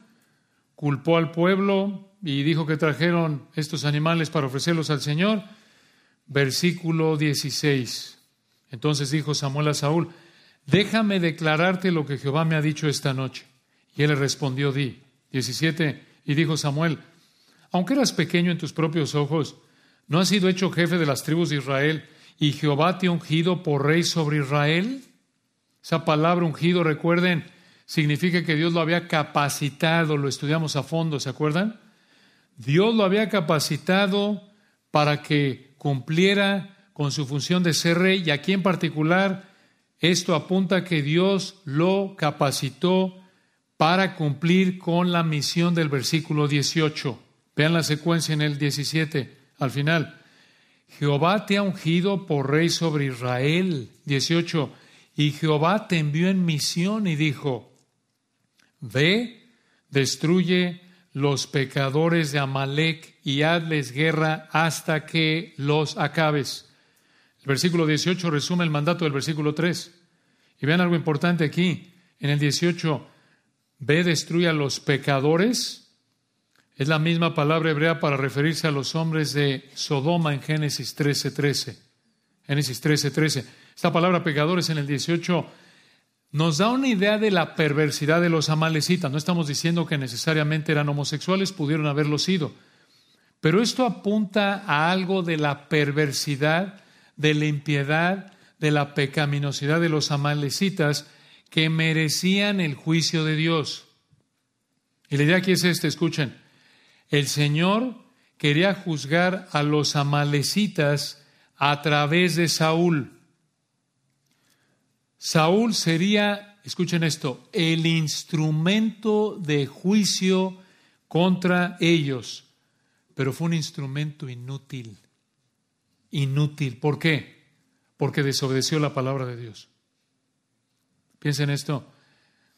culpó al pueblo y dijo que trajeron estos animales para ofrecerlos al Señor. Versículo 16. Entonces dijo Samuel a Saúl, déjame declararte lo que Jehová me ha dicho esta noche. Y él le respondió, di. 17. Y dijo Samuel, aunque eras pequeño en tus propios ojos, ¿no has sido hecho jefe de las tribus de Israel y Jehová te ha ungido por rey sobre Israel? Esa palabra ungido, recuerden, significa que Dios lo había capacitado, lo estudiamos a fondo, ¿se acuerdan? Dios lo había capacitado para que cumpliera con su función de ser rey y aquí en particular esto apunta a que Dios lo capacitó para cumplir con la misión del versículo 18. Vean la secuencia en el 17, al final. Jehová te ha ungido por rey sobre Israel. 18. Y Jehová te envió en misión y dijo, ve, destruye los pecadores de Amalek y hazles guerra hasta que los acabes. El versículo 18 resume el mandato del versículo 3. Y vean algo importante aquí. En el 18, ve, destruye a los pecadores. Es la misma palabra hebrea para referirse a los hombres de Sodoma en Génesis 13:13. 13. Génesis 13:13. 13. Esta palabra pecadores en el 18 nos da una idea de la perversidad de los amalecitas. No estamos diciendo que necesariamente eran homosexuales, pudieron haberlo sido. Pero esto apunta a algo de la perversidad de la impiedad, de la pecaminosidad de los amalecitas que merecían el juicio de Dios. Y la idea aquí es esta, escuchen, el Señor quería juzgar a los amalecitas a través de Saúl. Saúl sería, escuchen esto, el instrumento de juicio contra ellos, pero fue un instrumento inútil. Inútil. ¿Por qué? Porque desobedeció la palabra de Dios. Piensen esto.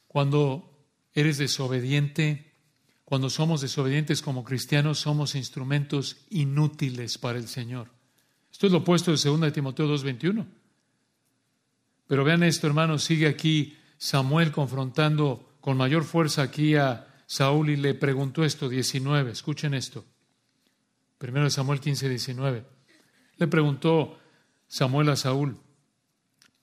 Cuando eres desobediente, cuando somos desobedientes como cristianos, somos instrumentos inútiles para el Señor. Esto es lo opuesto de 2 de Timoteo 2.21. Pero vean esto, hermanos, sigue aquí Samuel confrontando con mayor fuerza aquí a Saúl y le preguntó esto, 19, escuchen esto. Primero Samuel 15, 19. Le preguntó Samuel a Saúl,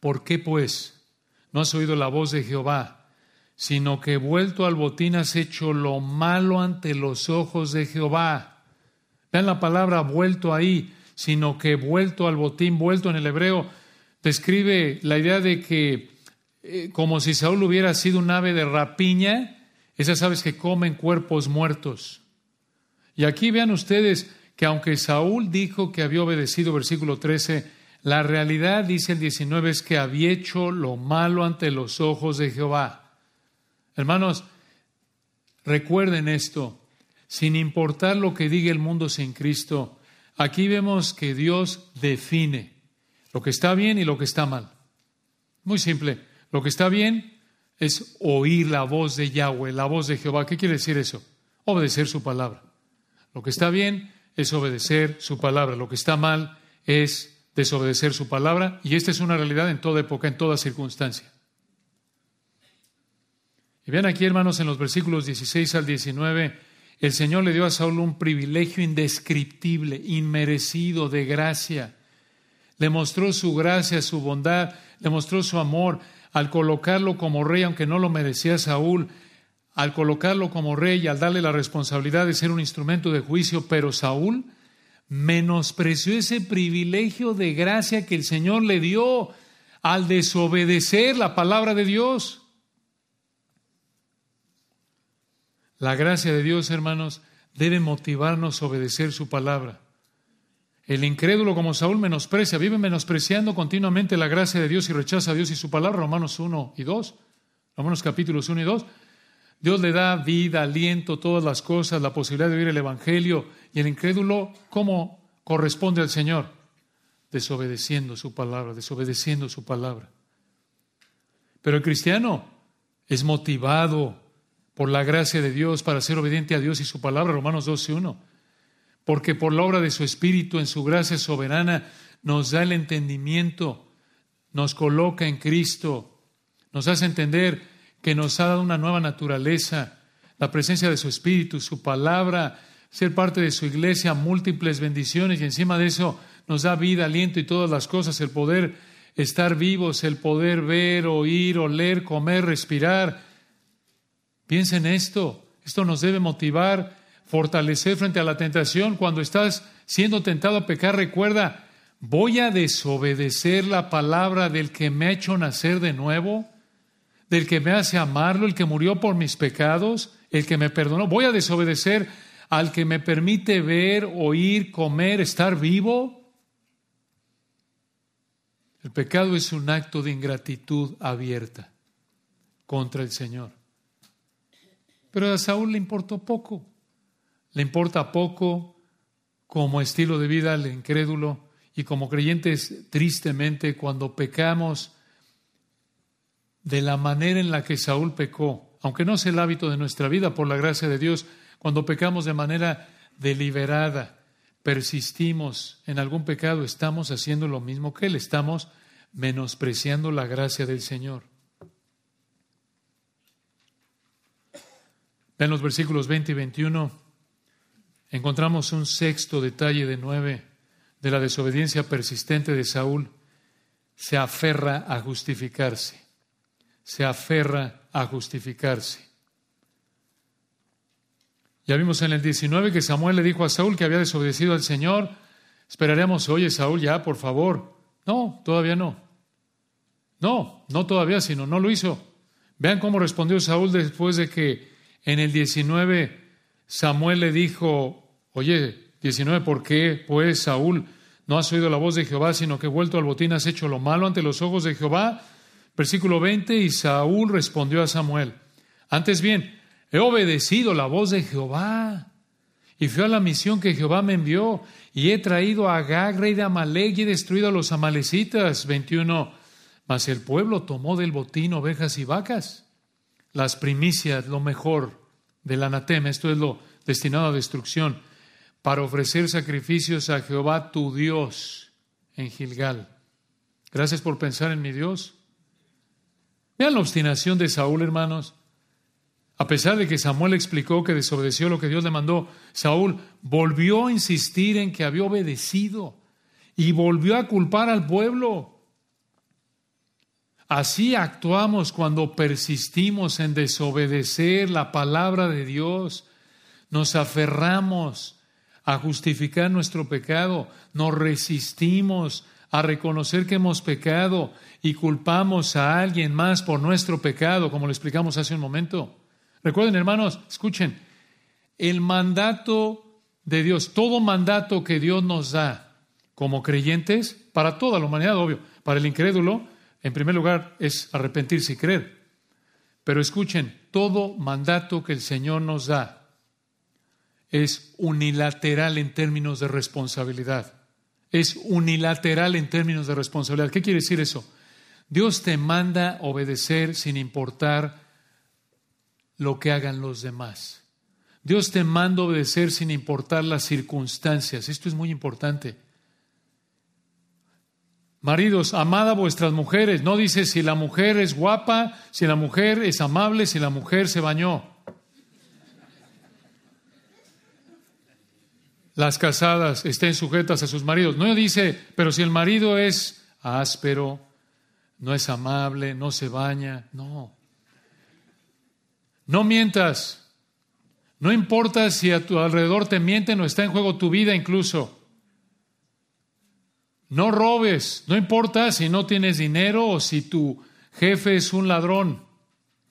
¿por qué pues no has oído la voz de Jehová, sino que vuelto al botín has hecho lo malo ante los ojos de Jehová? Vean la palabra vuelto ahí, sino que vuelto al botín, vuelto en el hebreo, describe la idea de que eh, como si Saúl hubiera sido un ave de rapiña, esas aves que comen cuerpos muertos. Y aquí vean ustedes que aunque Saúl dijo que había obedecido, versículo 13, la realidad, dice el 19, es que había hecho lo malo ante los ojos de Jehová. Hermanos, recuerden esto, sin importar lo que diga el mundo sin Cristo, aquí vemos que Dios define lo que está bien y lo que está mal. Muy simple, lo que está bien es oír la voz de Yahweh, la voz de Jehová. ¿Qué quiere decir eso? Obedecer su palabra. Lo que está bien es obedecer su palabra. Lo que está mal es desobedecer su palabra. Y esta es una realidad en toda época, en toda circunstancia. Y vean aquí, hermanos, en los versículos 16 al 19, el Señor le dio a Saúl un privilegio indescriptible, inmerecido de gracia. Le mostró su gracia, su bondad, le mostró su amor al colocarlo como rey, aunque no lo merecía Saúl, al colocarlo como rey y al darle la responsabilidad de ser un instrumento de juicio, pero Saúl menospreció ese privilegio de gracia que el Señor le dio al desobedecer la palabra de Dios. La gracia de Dios, hermanos, debe motivarnos a obedecer su palabra. El incrédulo como Saúl menosprecia, vive menospreciando continuamente la gracia de Dios y rechaza a Dios y su palabra, Romanos 1 y 2, Romanos capítulos 1 y 2. Dios le da vida, aliento, todas las cosas, la posibilidad de vivir el Evangelio. Y el incrédulo, ¿cómo corresponde al Señor? Desobedeciendo su palabra, desobedeciendo su palabra. Pero el cristiano es motivado por la gracia de Dios para ser obediente a Dios y su palabra, Romanos 12, 1 porque por la obra de su Espíritu en su gracia soberana nos da el entendimiento, nos coloca en Cristo, nos hace entender que nos ha dado una nueva naturaleza, la presencia de su Espíritu, su palabra, ser parte de su iglesia, múltiples bendiciones y encima de eso nos da vida, aliento y todas las cosas, el poder estar vivos, el poder ver, oír, oler, comer, respirar. Piensen esto, esto nos debe motivar fortalecer frente a la tentación. Cuando estás siendo tentado a pecar, recuerda, voy a desobedecer la palabra del que me ha hecho nacer de nuevo, del que me hace amarlo, el que murió por mis pecados, el que me perdonó. Voy a desobedecer al que me permite ver, oír, comer, estar vivo. El pecado es un acto de ingratitud abierta contra el Señor. Pero a Saúl le importó poco le importa poco como estilo de vida al incrédulo y como creyentes tristemente cuando pecamos de la manera en la que Saúl pecó, aunque no es el hábito de nuestra vida por la gracia de Dios, cuando pecamos de manera deliberada, persistimos en algún pecado, estamos haciendo lo mismo que Él, estamos menospreciando la gracia del Señor. Vean los versículos 20 y 21 encontramos un sexto detalle de nueve de la desobediencia persistente de Saúl. Se aferra a justificarse. Se aferra a justificarse. Ya vimos en el 19 que Samuel le dijo a Saúl que había desobedecido al Señor. Esperaremos, oye Saúl, ya, por favor. No, todavía no. No, no todavía, sino no lo hizo. Vean cómo respondió Saúl después de que en el 19 Samuel le dijo, Oye, 19, ¿por qué pues Saúl no has oído la voz de Jehová, sino que vuelto al botín has hecho lo malo ante los ojos de Jehová? Versículo 20, y Saúl respondió a Samuel, antes bien, he obedecido la voz de Jehová y fui a la misión que Jehová me envió y he traído a Agag, rey de Amalek, y he destruido a los amalecitas. 21. Mas el pueblo tomó del botín ovejas y vacas, las primicias, lo mejor del anatema, esto es lo destinado a destrucción, para ofrecer sacrificios a Jehová tu Dios en Gilgal. Gracias por pensar en mi Dios. Vean la obstinación de Saúl, hermanos. A pesar de que Samuel explicó que desobedeció lo que Dios le mandó, Saúl volvió a insistir en que había obedecido y volvió a culpar al pueblo. Así actuamos cuando persistimos en desobedecer la palabra de Dios. Nos aferramos a justificar nuestro pecado, nos resistimos a reconocer que hemos pecado y culpamos a alguien más por nuestro pecado, como le explicamos hace un momento. Recuerden, hermanos, escuchen, el mandato de Dios, todo mandato que Dios nos da como creyentes, para toda la humanidad, obvio, para el incrédulo, en primer lugar, es arrepentirse y creer. Pero escuchen, todo mandato que el Señor nos da es unilateral en términos de responsabilidad. Es unilateral en términos de responsabilidad. ¿Qué quiere decir eso? Dios te manda obedecer sin importar lo que hagan los demás. Dios te manda obedecer sin importar las circunstancias. Esto es muy importante. Maridos, amad a vuestras mujeres. No dice si la mujer es guapa, si la mujer es amable, si la mujer se bañó. Las casadas estén sujetas a sus maridos. No dice, pero si el marido es áspero, no es amable, no se baña. No. No mientas. No importa si a tu alrededor te mienten o está en juego tu vida incluso. No robes, no importa si no tienes dinero o si tu jefe es un ladrón.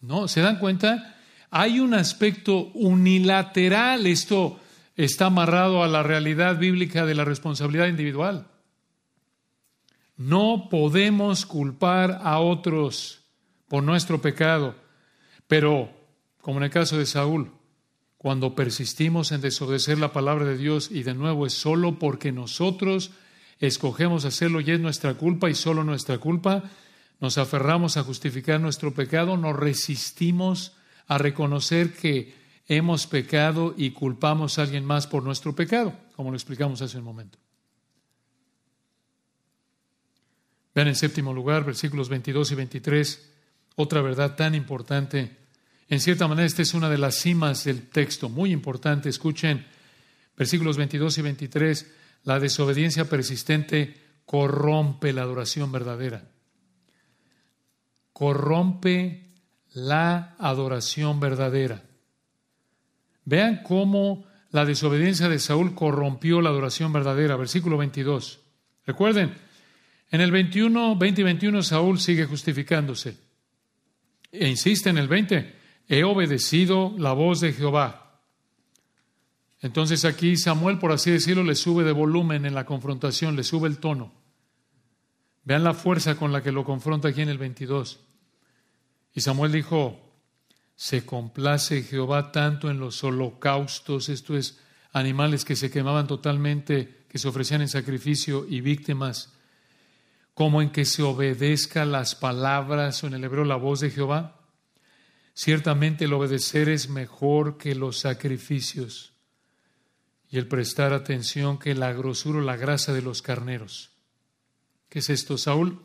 ¿No? ¿Se dan cuenta? Hay un aspecto unilateral. Esto está amarrado a la realidad bíblica de la responsabilidad individual. No podemos culpar a otros por nuestro pecado, pero, como en el caso de Saúl, cuando persistimos en desobedecer la palabra de Dios y de nuevo es solo porque nosotros escogemos hacerlo y es nuestra culpa y solo nuestra culpa, nos aferramos a justificar nuestro pecado, nos resistimos a reconocer que hemos pecado y culpamos a alguien más por nuestro pecado, como lo explicamos hace un momento. Vean en séptimo lugar, versículos 22 y 23, otra verdad tan importante. En cierta manera, esta es una de las cimas del texto, muy importante. Escuchen, versículos 22 y 23. La desobediencia persistente corrompe la adoración verdadera. Corrompe la adoración verdadera. Vean cómo la desobediencia de Saúl corrompió la adoración verdadera. Versículo 22. Recuerden, en el 21, 20 y 21 Saúl sigue justificándose. E insiste en el 20, he obedecido la voz de Jehová. Entonces aquí Samuel, por así decirlo, le sube de volumen en la confrontación, le sube el tono. Vean la fuerza con la que lo confronta aquí en el 22. Y Samuel dijo, se complace Jehová tanto en los holocaustos, esto es, animales que se quemaban totalmente, que se ofrecían en sacrificio y víctimas, como en que se obedezca las palabras o en el hebreo la voz de Jehová. Ciertamente el obedecer es mejor que los sacrificios y el prestar atención que la grosura o la grasa de los carneros. ¿Qué es esto, Saúl?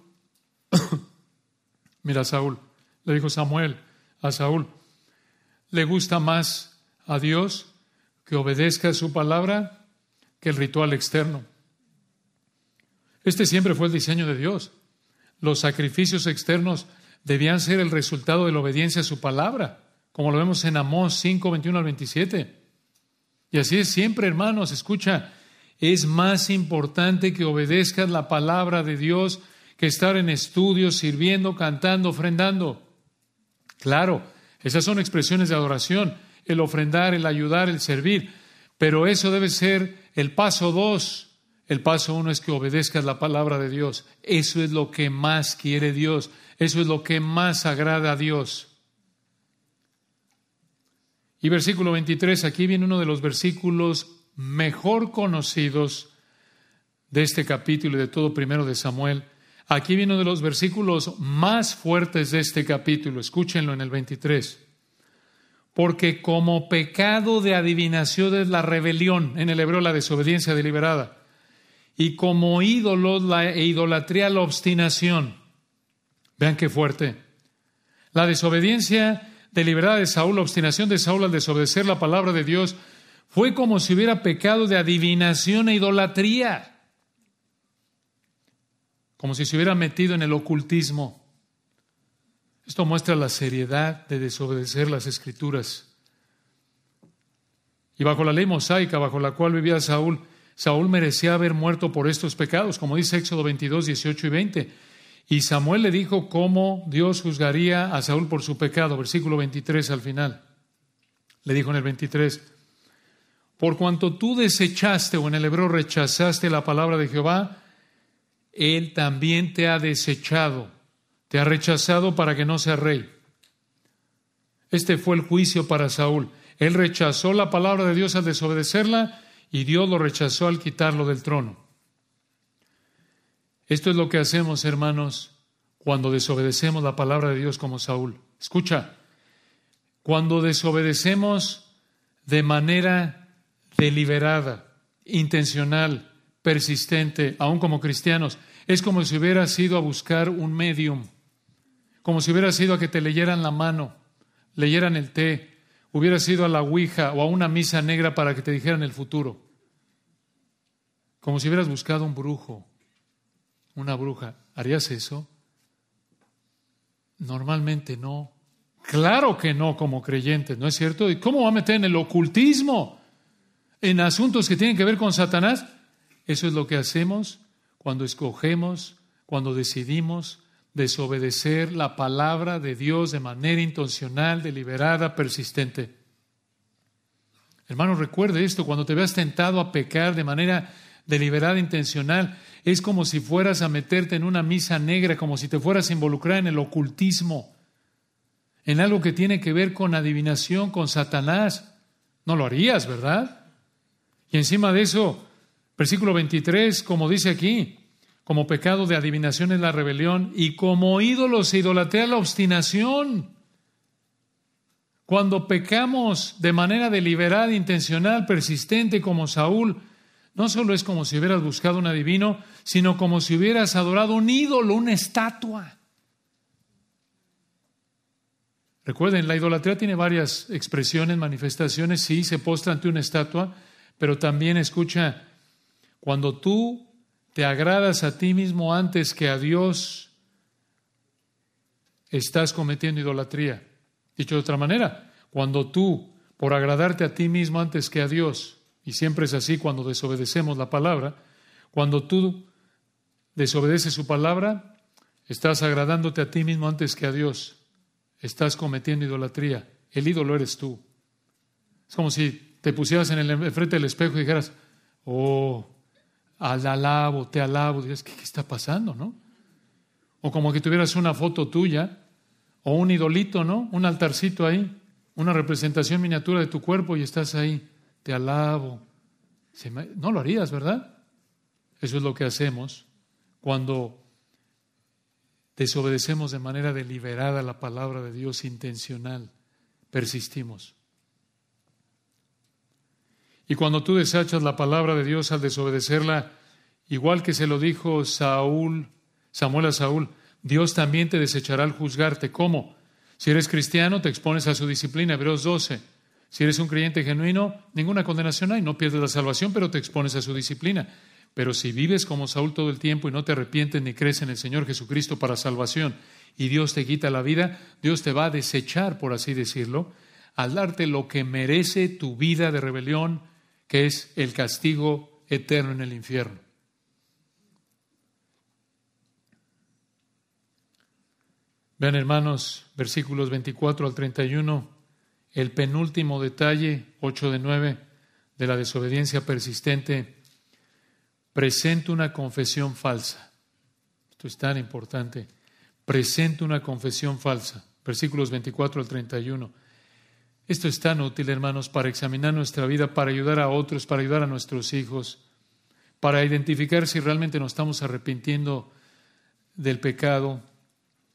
[COUGHS] Mira, Saúl, le dijo Samuel a Saúl, ¿le gusta más a Dios que obedezca su palabra que el ritual externo? Este siempre fue el diseño de Dios. Los sacrificios externos debían ser el resultado de la obediencia a su palabra, como lo vemos en Amós 5, 21 al 27. Y así es siempre, hermanos, escucha, es más importante que obedezcas la palabra de Dios que estar en estudios, sirviendo, cantando, ofrendando. Claro, esas son expresiones de adoración, el ofrendar, el ayudar, el servir, pero eso debe ser el paso dos El paso uno es que obedezcas la palabra de Dios. Eso es lo que más quiere Dios. Eso es lo que más agrada a Dios. Y versículo 23, aquí viene uno de los versículos mejor conocidos de este capítulo y de todo primero de Samuel. Aquí viene uno de los versículos más fuertes de este capítulo. Escúchenlo en el 23. Porque como pecado de adivinación es la rebelión, en el hebreo la desobediencia deliberada, y como ídolos la idolatría la obstinación. Vean qué fuerte. La desobediencia deliberada de Saúl, la obstinación de Saúl al desobedecer la palabra de Dios, fue como si hubiera pecado de adivinación e idolatría, como si se hubiera metido en el ocultismo. Esto muestra la seriedad de desobedecer las escrituras. Y bajo la ley mosaica, bajo la cual vivía Saúl, Saúl merecía haber muerto por estos pecados, como dice Éxodo 22, 18 y 20. Y Samuel le dijo cómo Dios juzgaría a Saúl por su pecado, versículo 23 al final. Le dijo en el 23, por cuanto tú desechaste o en el hebreo rechazaste la palabra de Jehová, Él también te ha desechado, te ha rechazado para que no seas rey. Este fue el juicio para Saúl. Él rechazó la palabra de Dios al desobedecerla y Dios lo rechazó al quitarlo del trono. Esto es lo que hacemos, hermanos, cuando desobedecemos la palabra de Dios como Saúl. Escucha, cuando desobedecemos de manera deliberada, intencional, persistente, aún como cristianos, es como si hubieras ido a buscar un medium, como si hubieras ido a que te leyeran la mano, leyeran el té, hubieras ido a la Ouija o a una misa negra para que te dijeran el futuro, como si hubieras buscado un brujo, una bruja, ¿harías eso? Normalmente no. Claro que no como creyentes, ¿no es cierto? ¿Y cómo va a meter en el ocultismo? En asuntos que tienen que ver con Satanás. Eso es lo que hacemos cuando escogemos, cuando decidimos desobedecer la palabra de Dios de manera intencional, deliberada, persistente. Hermano, recuerde esto, cuando te veas tentado a pecar de manera deliberada, intencional, es como si fueras a meterte en una misa negra, como si te fueras a involucrar en el ocultismo, en algo que tiene que ver con adivinación, con Satanás. No lo harías, ¿verdad? Y encima de eso, versículo 23, como dice aquí, como pecado de adivinación es la rebelión y como ídolos se idolatría la obstinación. Cuando pecamos de manera deliberada, intencional, persistente como Saúl, no solo es como si hubieras buscado un adivino, sino como si hubieras adorado un ídolo, una estatua. Recuerden, la idolatría tiene varias expresiones, manifestaciones. Sí, se postra ante una estatua, pero también escucha, cuando tú te agradas a ti mismo antes que a Dios, estás cometiendo idolatría. Dicho de otra manera, cuando tú, por agradarte a ti mismo antes que a Dios, y siempre es así cuando desobedecemos la palabra. Cuando tú desobedeces su palabra, estás agradándote a ti mismo antes que a Dios. Estás cometiendo idolatría. El ídolo eres tú. Es como si te pusieras en el frente del espejo y dijeras, oh, al alabo, te alabo. Dirías, ¿qué, ¿qué está pasando, no? O como que tuvieras una foto tuya o un idolito, ¿no? Un altarcito ahí, una representación miniatura de tu cuerpo y estás ahí te alabo. No lo harías, ¿verdad? Eso es lo que hacemos cuando desobedecemos de manera deliberada la palabra de Dios intencional, persistimos. Y cuando tú desechas la palabra de Dios al desobedecerla, igual que se lo dijo Saúl, Samuel a Saúl, Dios también te desechará al juzgarte. ¿Cómo? Si eres cristiano, te expones a su disciplina, Hebreos 12. Si eres un creyente genuino, ninguna condenación hay, no pierdes la salvación, pero te expones a su disciplina. Pero si vives como Saúl todo el tiempo y no te arrepientes ni crees en el Señor Jesucristo para salvación y Dios te quita la vida, Dios te va a desechar, por así decirlo, al darte lo que merece tu vida de rebelión, que es el castigo eterno en el infierno. Vean hermanos, versículos 24 al 31 el penúltimo detalle, 8 de 9, de la desobediencia persistente. presenta una confesión falsa. Esto es tan importante. Presenta una confesión falsa. Versículos 24 al 31. Esto es tan útil, hermanos, para examinar nuestra vida, para ayudar a otros, para ayudar a nuestros hijos, para identificar si realmente nos estamos arrepintiendo del pecado,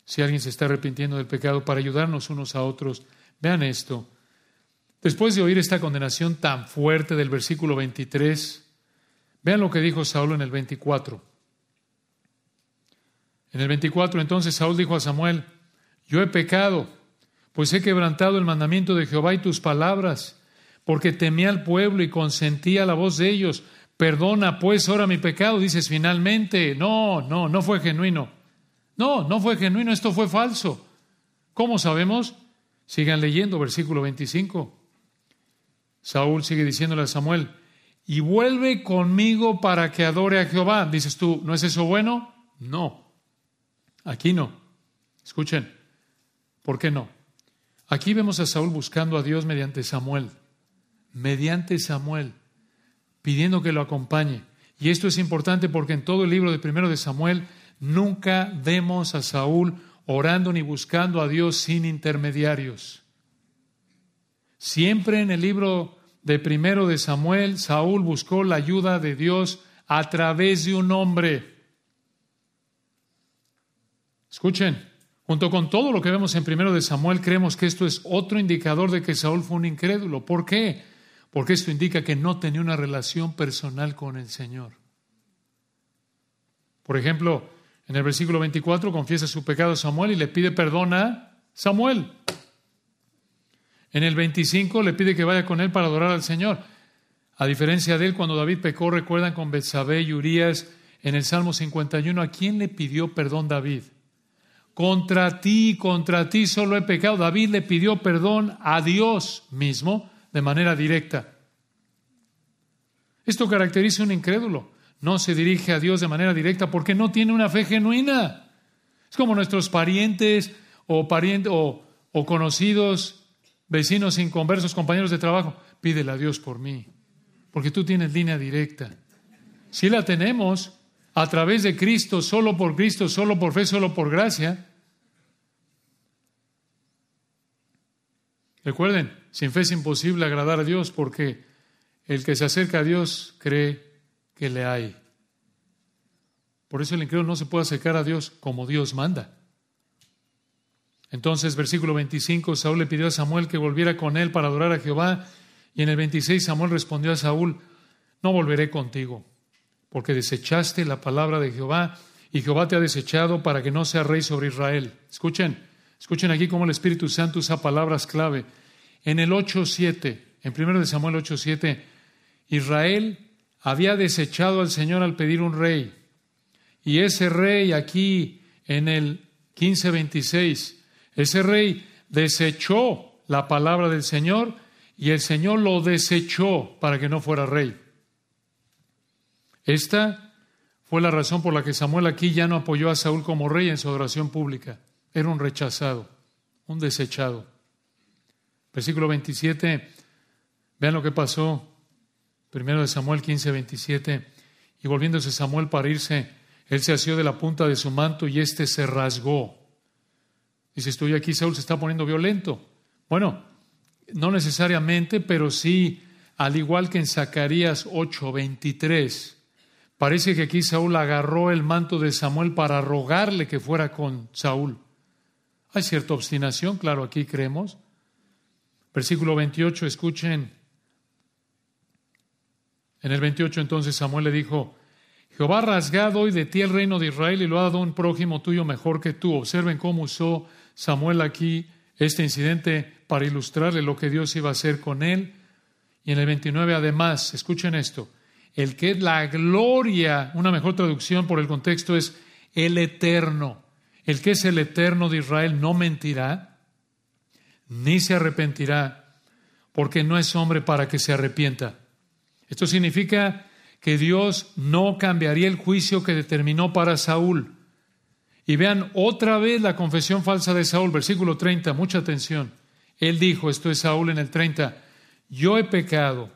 si alguien se está arrepintiendo del pecado, para ayudarnos unos a otros. Vean esto. Después de oír esta condenación tan fuerte del versículo 23, vean lo que dijo Saúl en el 24. En el 24 entonces Saúl dijo a Samuel, yo he pecado, pues he quebrantado el mandamiento de Jehová y tus palabras, porque temí al pueblo y consentí a la voz de ellos. Perdona pues ahora mi pecado, dices finalmente. No, no, no fue genuino. No, no fue genuino, esto fue falso. ¿Cómo sabemos? Sigan leyendo, versículo 25. Saúl sigue diciéndole a Samuel, y vuelve conmigo para que adore a Jehová. Dices tú, ¿no es eso bueno? No, aquí no. Escuchen, ¿por qué no? Aquí vemos a Saúl buscando a Dios mediante Samuel, mediante Samuel, pidiendo que lo acompañe. Y esto es importante porque en todo el libro de primero de Samuel nunca vemos a Saúl orando ni buscando a Dios sin intermediarios. Siempre en el libro de primero de Samuel, Saúl buscó la ayuda de Dios a través de un hombre. Escuchen, junto con todo lo que vemos en primero de Samuel, creemos que esto es otro indicador de que Saúl fue un incrédulo. ¿Por qué? Porque esto indica que no tenía una relación personal con el Señor. Por ejemplo, en el versículo 24 confiesa su pecado a Samuel y le pide perdón a Samuel. En el 25 le pide que vaya con él para adorar al Señor. A diferencia de él, cuando David pecó, recuerdan con Betsabé y Urias en el Salmo 51, ¿a quién le pidió perdón David? Contra ti, contra ti solo he pecado. David le pidió perdón a Dios mismo de manera directa. Esto caracteriza a un incrédulo. No se dirige a Dios de manera directa porque no tiene una fe genuina. Es como nuestros parientes o, parientes, o, o conocidos vecinos inconversos, compañeros de trabajo, pídele a Dios por mí, porque tú tienes línea directa. Si la tenemos a través de Cristo, solo por Cristo, solo por fe, solo por gracia. Recuerden, sin fe es imposible agradar a Dios porque el que se acerca a Dios cree que le hay. Por eso el incrédulo no se puede acercar a Dios como Dios manda. Entonces, versículo 25, Saúl le pidió a Samuel que volviera con él para adorar a Jehová. Y en el 26 Samuel respondió a Saúl, no volveré contigo, porque desechaste la palabra de Jehová y Jehová te ha desechado para que no sea rey sobre Israel. Escuchen, escuchen aquí cómo el Espíritu Santo usa palabras clave. En el 8.7, en 1 de Samuel 8.7, Israel había desechado al Señor al pedir un rey. Y ese rey aquí en el 15.26 ese rey desechó la palabra del Señor y el Señor lo desechó para que no fuera rey. Esta fue la razón por la que Samuel aquí ya no apoyó a Saúl como rey en su adoración pública. Era un rechazado, un desechado. Versículo 27, vean lo que pasó. Primero de Samuel 15, 27. Y volviéndose Samuel para irse, él se asió de la punta de su manto y éste se rasgó. Dice, estoy aquí, Saúl se está poniendo violento. Bueno, no necesariamente, pero sí, al igual que en Zacarías 8:23, parece que aquí Saúl agarró el manto de Samuel para rogarle que fuera con Saúl. Hay cierta obstinación, claro, aquí creemos. Versículo 28, escuchen. En el 28 entonces Samuel le dijo, Jehová ha rasgado hoy de ti el reino de Israel y lo ha dado un prójimo tuyo mejor que tú. Observen cómo usó Samuel aquí este incidente para ilustrarle lo que Dios iba a hacer con él. Y en el 29 además, escuchen esto, el que es la gloria, una mejor traducción por el contexto es el eterno. El que es el eterno de Israel no mentirá, ni se arrepentirá, porque no es hombre para que se arrepienta. Esto significa que Dios no cambiaría el juicio que determinó para Saúl. Y vean otra vez la confesión falsa de Saúl, versículo 30, mucha atención. Él dijo, esto es Saúl en el 30, yo he pecado,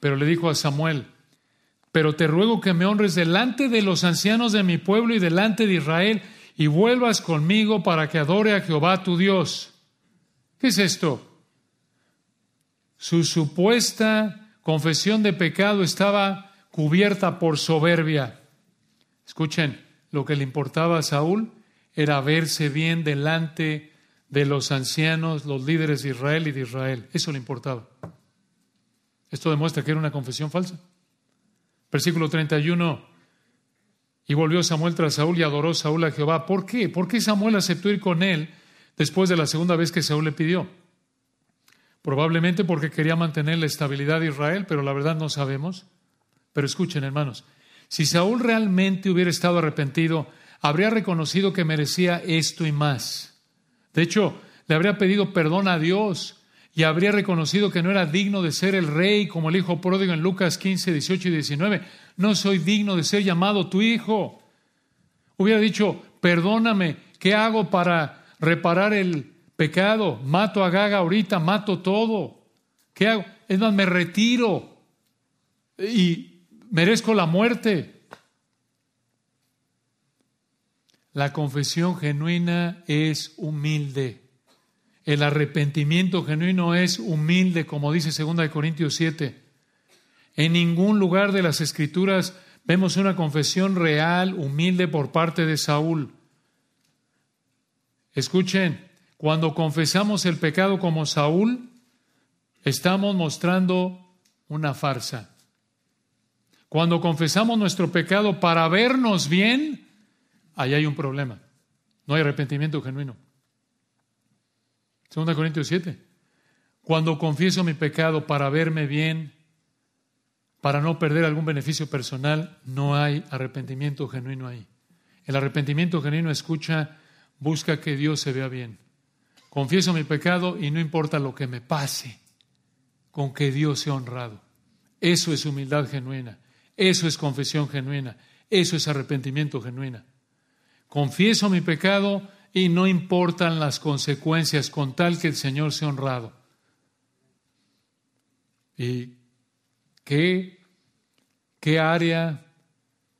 pero le dijo a Samuel, pero te ruego que me honres delante de los ancianos de mi pueblo y delante de Israel, y vuelvas conmigo para que adore a Jehová tu Dios. ¿Qué es esto? Su supuesta confesión de pecado estaba cubierta por soberbia. Escuchen, lo que le importaba a Saúl era verse bien delante de los ancianos, los líderes de Israel y de Israel. Eso le importaba. Esto demuestra que era una confesión falsa. Versículo 31. Y volvió Samuel tras Saúl y adoró Saúl a Jehová. ¿Por qué? ¿Por qué Samuel aceptó ir con él después de la segunda vez que Saúl le pidió? Probablemente porque quería mantener la estabilidad de Israel, pero la verdad no sabemos. Pero escuchen, hermanos, si Saúl realmente hubiera estado arrepentido, habría reconocido que merecía esto y más. De hecho, le habría pedido perdón a Dios y habría reconocido que no era digno de ser el rey como el hijo pródigo en Lucas 15, 18 y 19. No soy digno de ser llamado tu hijo. Hubiera dicho, perdóname, ¿qué hago para reparar el pecado? Mato a Gaga ahorita, mato todo. ¿Qué hago? Es más, me retiro y merezco la muerte. La confesión genuina es humilde. El arrepentimiento genuino es humilde, como dice 2 Corintios 7. En ningún lugar de las Escrituras vemos una confesión real, humilde por parte de Saúl. Escuchen, cuando confesamos el pecado como Saúl, estamos mostrando una farsa. Cuando confesamos nuestro pecado para vernos bien, ahí hay un problema. No hay arrepentimiento genuino. 2 Corintios 7. Cuando confieso mi pecado para verme bien, para no perder algún beneficio personal, no hay arrepentimiento genuino ahí. El arrepentimiento genuino escucha, busca que Dios se vea bien. Confieso mi pecado y no importa lo que me pase, con que Dios sea honrado. Eso es humildad genuina. Eso es confesión genuina. Eso es arrepentimiento genuina. Confieso mi pecado y no importan las consecuencias con tal que el Señor sea honrado. ¿Y qué, qué área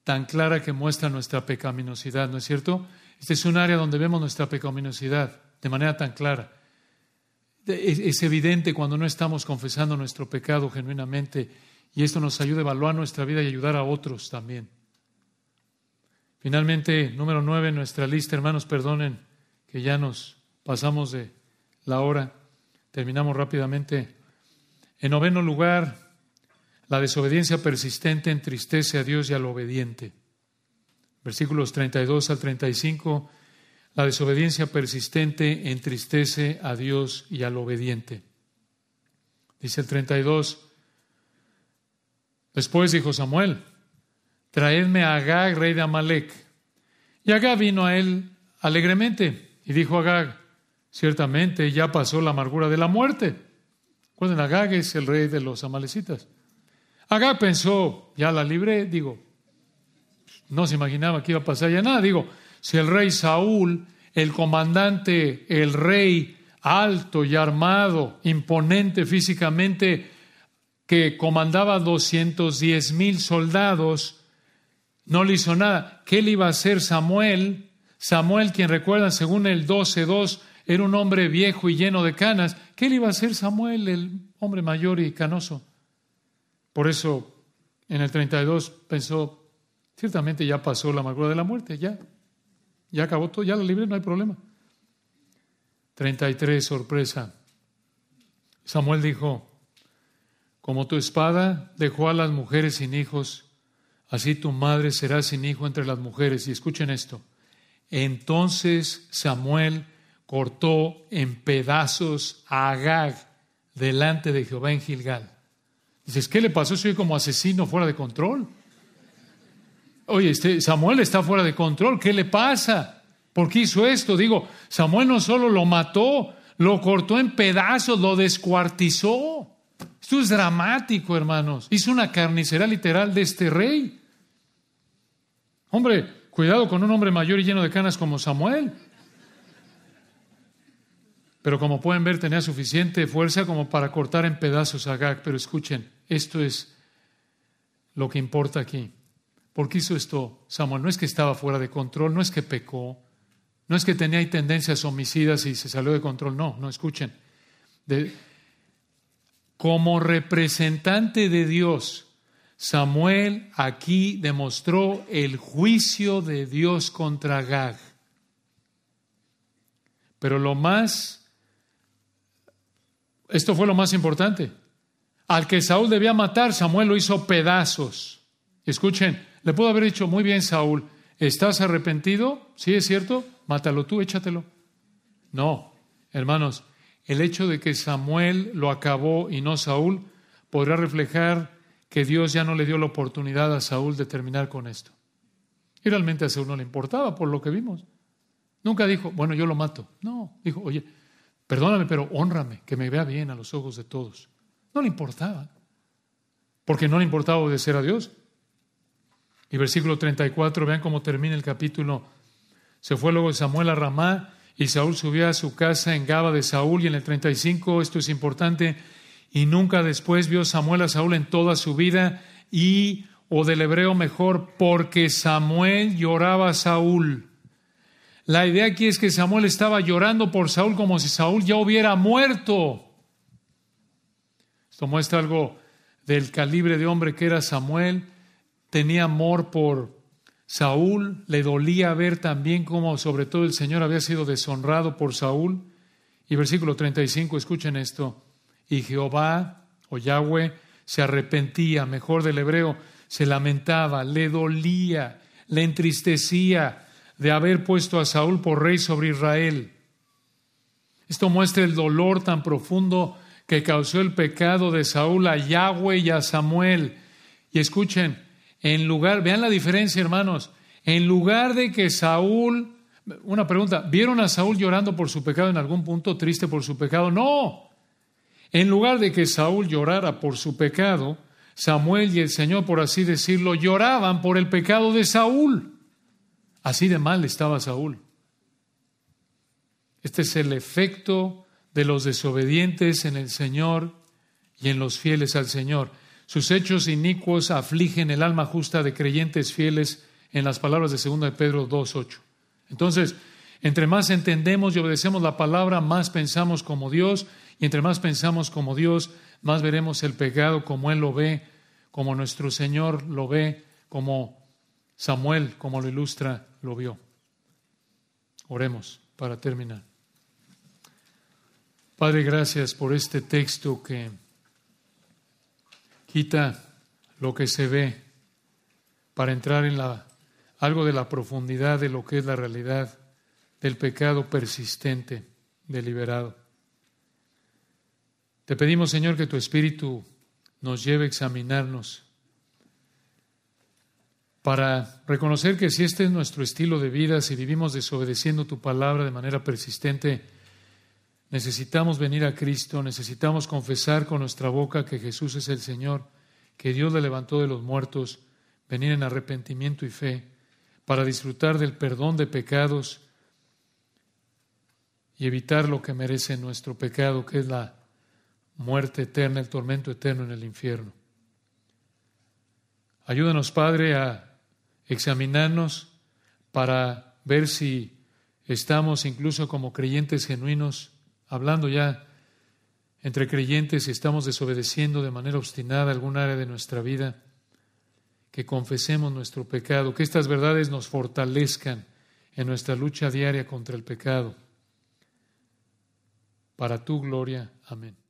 tan clara que muestra nuestra pecaminosidad, ¿no es cierto? Este es un área donde vemos nuestra pecaminosidad de manera tan clara. Es, evidente cuando no estamos confesando nuestro pecado genuinamente y esto nos ayuda a evaluar nuestra vida y ayudar a otros también. Finalmente, número nueve en nuestra lista, hermanos, perdonen que ya nos pasamos de la hora. Terminamos rápidamente. En noveno lugar, la desobediencia persistente entristece a Dios y al obediente. Versículos 32 al 35. La desobediencia persistente entristece a Dios y al obediente. Dice el 32, Después dijo Samuel, traedme a Agag, rey de Amalek. Y Agag vino a él alegremente y dijo a Agag, ciertamente ya pasó la amargura de la muerte. Cuando Agag es el rey de los amalecitas. Agag pensó, ya la libré, digo, no se imaginaba que iba a pasar ya nada. Digo, si el rey Saúl, el comandante, el rey alto y armado, imponente físicamente, que comandaba 210 mil soldados, no le hizo nada. ¿Qué le iba a hacer Samuel? Samuel, quien recuerdan, según el 12.2, era un hombre viejo y lleno de canas. ¿Qué le iba a hacer Samuel, el hombre mayor y canoso? Por eso, en el 32 pensó, ciertamente ya pasó la amargura de la muerte, ya, ya acabó todo, ya la libre, no hay problema. 33, sorpresa. Samuel dijo, como tu espada dejó a las mujeres sin hijos, así tu madre será sin hijo entre las mujeres. Y escuchen esto. Entonces Samuel cortó en pedazos a Agag delante de Jehová en Gilgal. Dices, ¿qué le pasó? Soy como asesino fuera de control. Oye, este Samuel está fuera de control. ¿Qué le pasa? ¿Por qué hizo esto? Digo, Samuel no solo lo mató, lo cortó en pedazos, lo descuartizó. Esto es dramático, hermanos. Hizo una carnicera literal de este rey. Hombre, cuidado con un hombre mayor y lleno de canas como Samuel. Pero como pueden ver, tenía suficiente fuerza como para cortar en pedazos a Gag. Pero escuchen, esto es lo que importa aquí. ¿Por qué hizo esto Samuel? No es que estaba fuera de control, no es que pecó, no es que tenía tendencias homicidas y se salió de control, no, no escuchen. Como representante de Dios, Samuel aquí demostró el juicio de Dios contra Gag. Pero lo más, esto fue lo más importante. Al que Saúl debía matar, Samuel lo hizo pedazos. Escuchen, le puedo haber dicho, muy bien, Saúl, ¿estás arrepentido? Sí, es cierto, mátalo tú, échatelo. No, hermanos, el hecho de que Samuel lo acabó y no Saúl podrá reflejar que Dios ya no le dio la oportunidad a Saúl de terminar con esto. Y realmente a Saúl no le importaba por lo que vimos. Nunca dijo, bueno, yo lo mato. No, dijo, oye, perdóname, pero honrame, que me vea bien a los ojos de todos. No le importaba, porque no le importaba obedecer a Dios. Y versículo 34, vean cómo termina el capítulo. Se fue luego Samuel a Ramá y Saúl subió a su casa en Gaba de Saúl. Y en el 35, esto es importante, y nunca después vio Samuel a Saúl en toda su vida, y, o del hebreo mejor, porque Samuel lloraba a Saúl. La idea aquí es que Samuel estaba llorando por Saúl como si Saúl ya hubiera muerto. Esto muestra algo del calibre de hombre que era Samuel. Tenía amor por Saúl, le dolía ver también cómo sobre todo el Señor había sido deshonrado por Saúl. Y versículo 35, escuchen esto. Y Jehová o Yahweh se arrepentía, mejor del hebreo, se lamentaba, le dolía, le entristecía de haber puesto a Saúl por rey sobre Israel. Esto muestra el dolor tan profundo que causó el pecado de Saúl a Yahweh y a Samuel. Y escuchen, en lugar, vean la diferencia, hermanos, en lugar de que Saúl, una pregunta, ¿vieron a Saúl llorando por su pecado en algún punto, triste por su pecado? No. En lugar de que Saúl llorara por su pecado, Samuel y el Señor, por así decirlo, lloraban por el pecado de Saúl. Así de mal estaba Saúl. Este es el efecto de los desobedientes en el Señor y en los fieles al Señor. Sus hechos inicuos afligen el alma justa de creyentes fieles en las palabras de 2 de Pedro 2.8. Entonces, entre más entendemos y obedecemos la palabra, más pensamos como Dios, y entre más pensamos como Dios, más veremos el pecado como Él lo ve, como nuestro Señor lo ve, como Samuel, como lo ilustra lo vio. Oremos para terminar. Padre, gracias por este texto que quita lo que se ve para entrar en la, algo de la profundidad de lo que es la realidad del pecado persistente, deliberado. Te pedimos, Señor, que tu Espíritu nos lleve a examinarnos para reconocer que si este es nuestro estilo de vida, si vivimos desobedeciendo tu palabra de manera persistente, necesitamos venir a Cristo, necesitamos confesar con nuestra boca que Jesús es el Señor, que Dios le levantó de los muertos, venir en arrepentimiento y fe, para disfrutar del perdón de pecados y evitar lo que merece nuestro pecado, que es la muerte eterna, el tormento eterno en el infierno. Ayúdanos, Padre, a examinarnos para ver si estamos incluso como creyentes genuinos, hablando ya entre creyentes, si estamos desobedeciendo de manera obstinada algún área de nuestra vida, que confesemos nuestro pecado, que estas verdades nos fortalezcan en nuestra lucha diaria contra el pecado. Para tu gloria. Amén.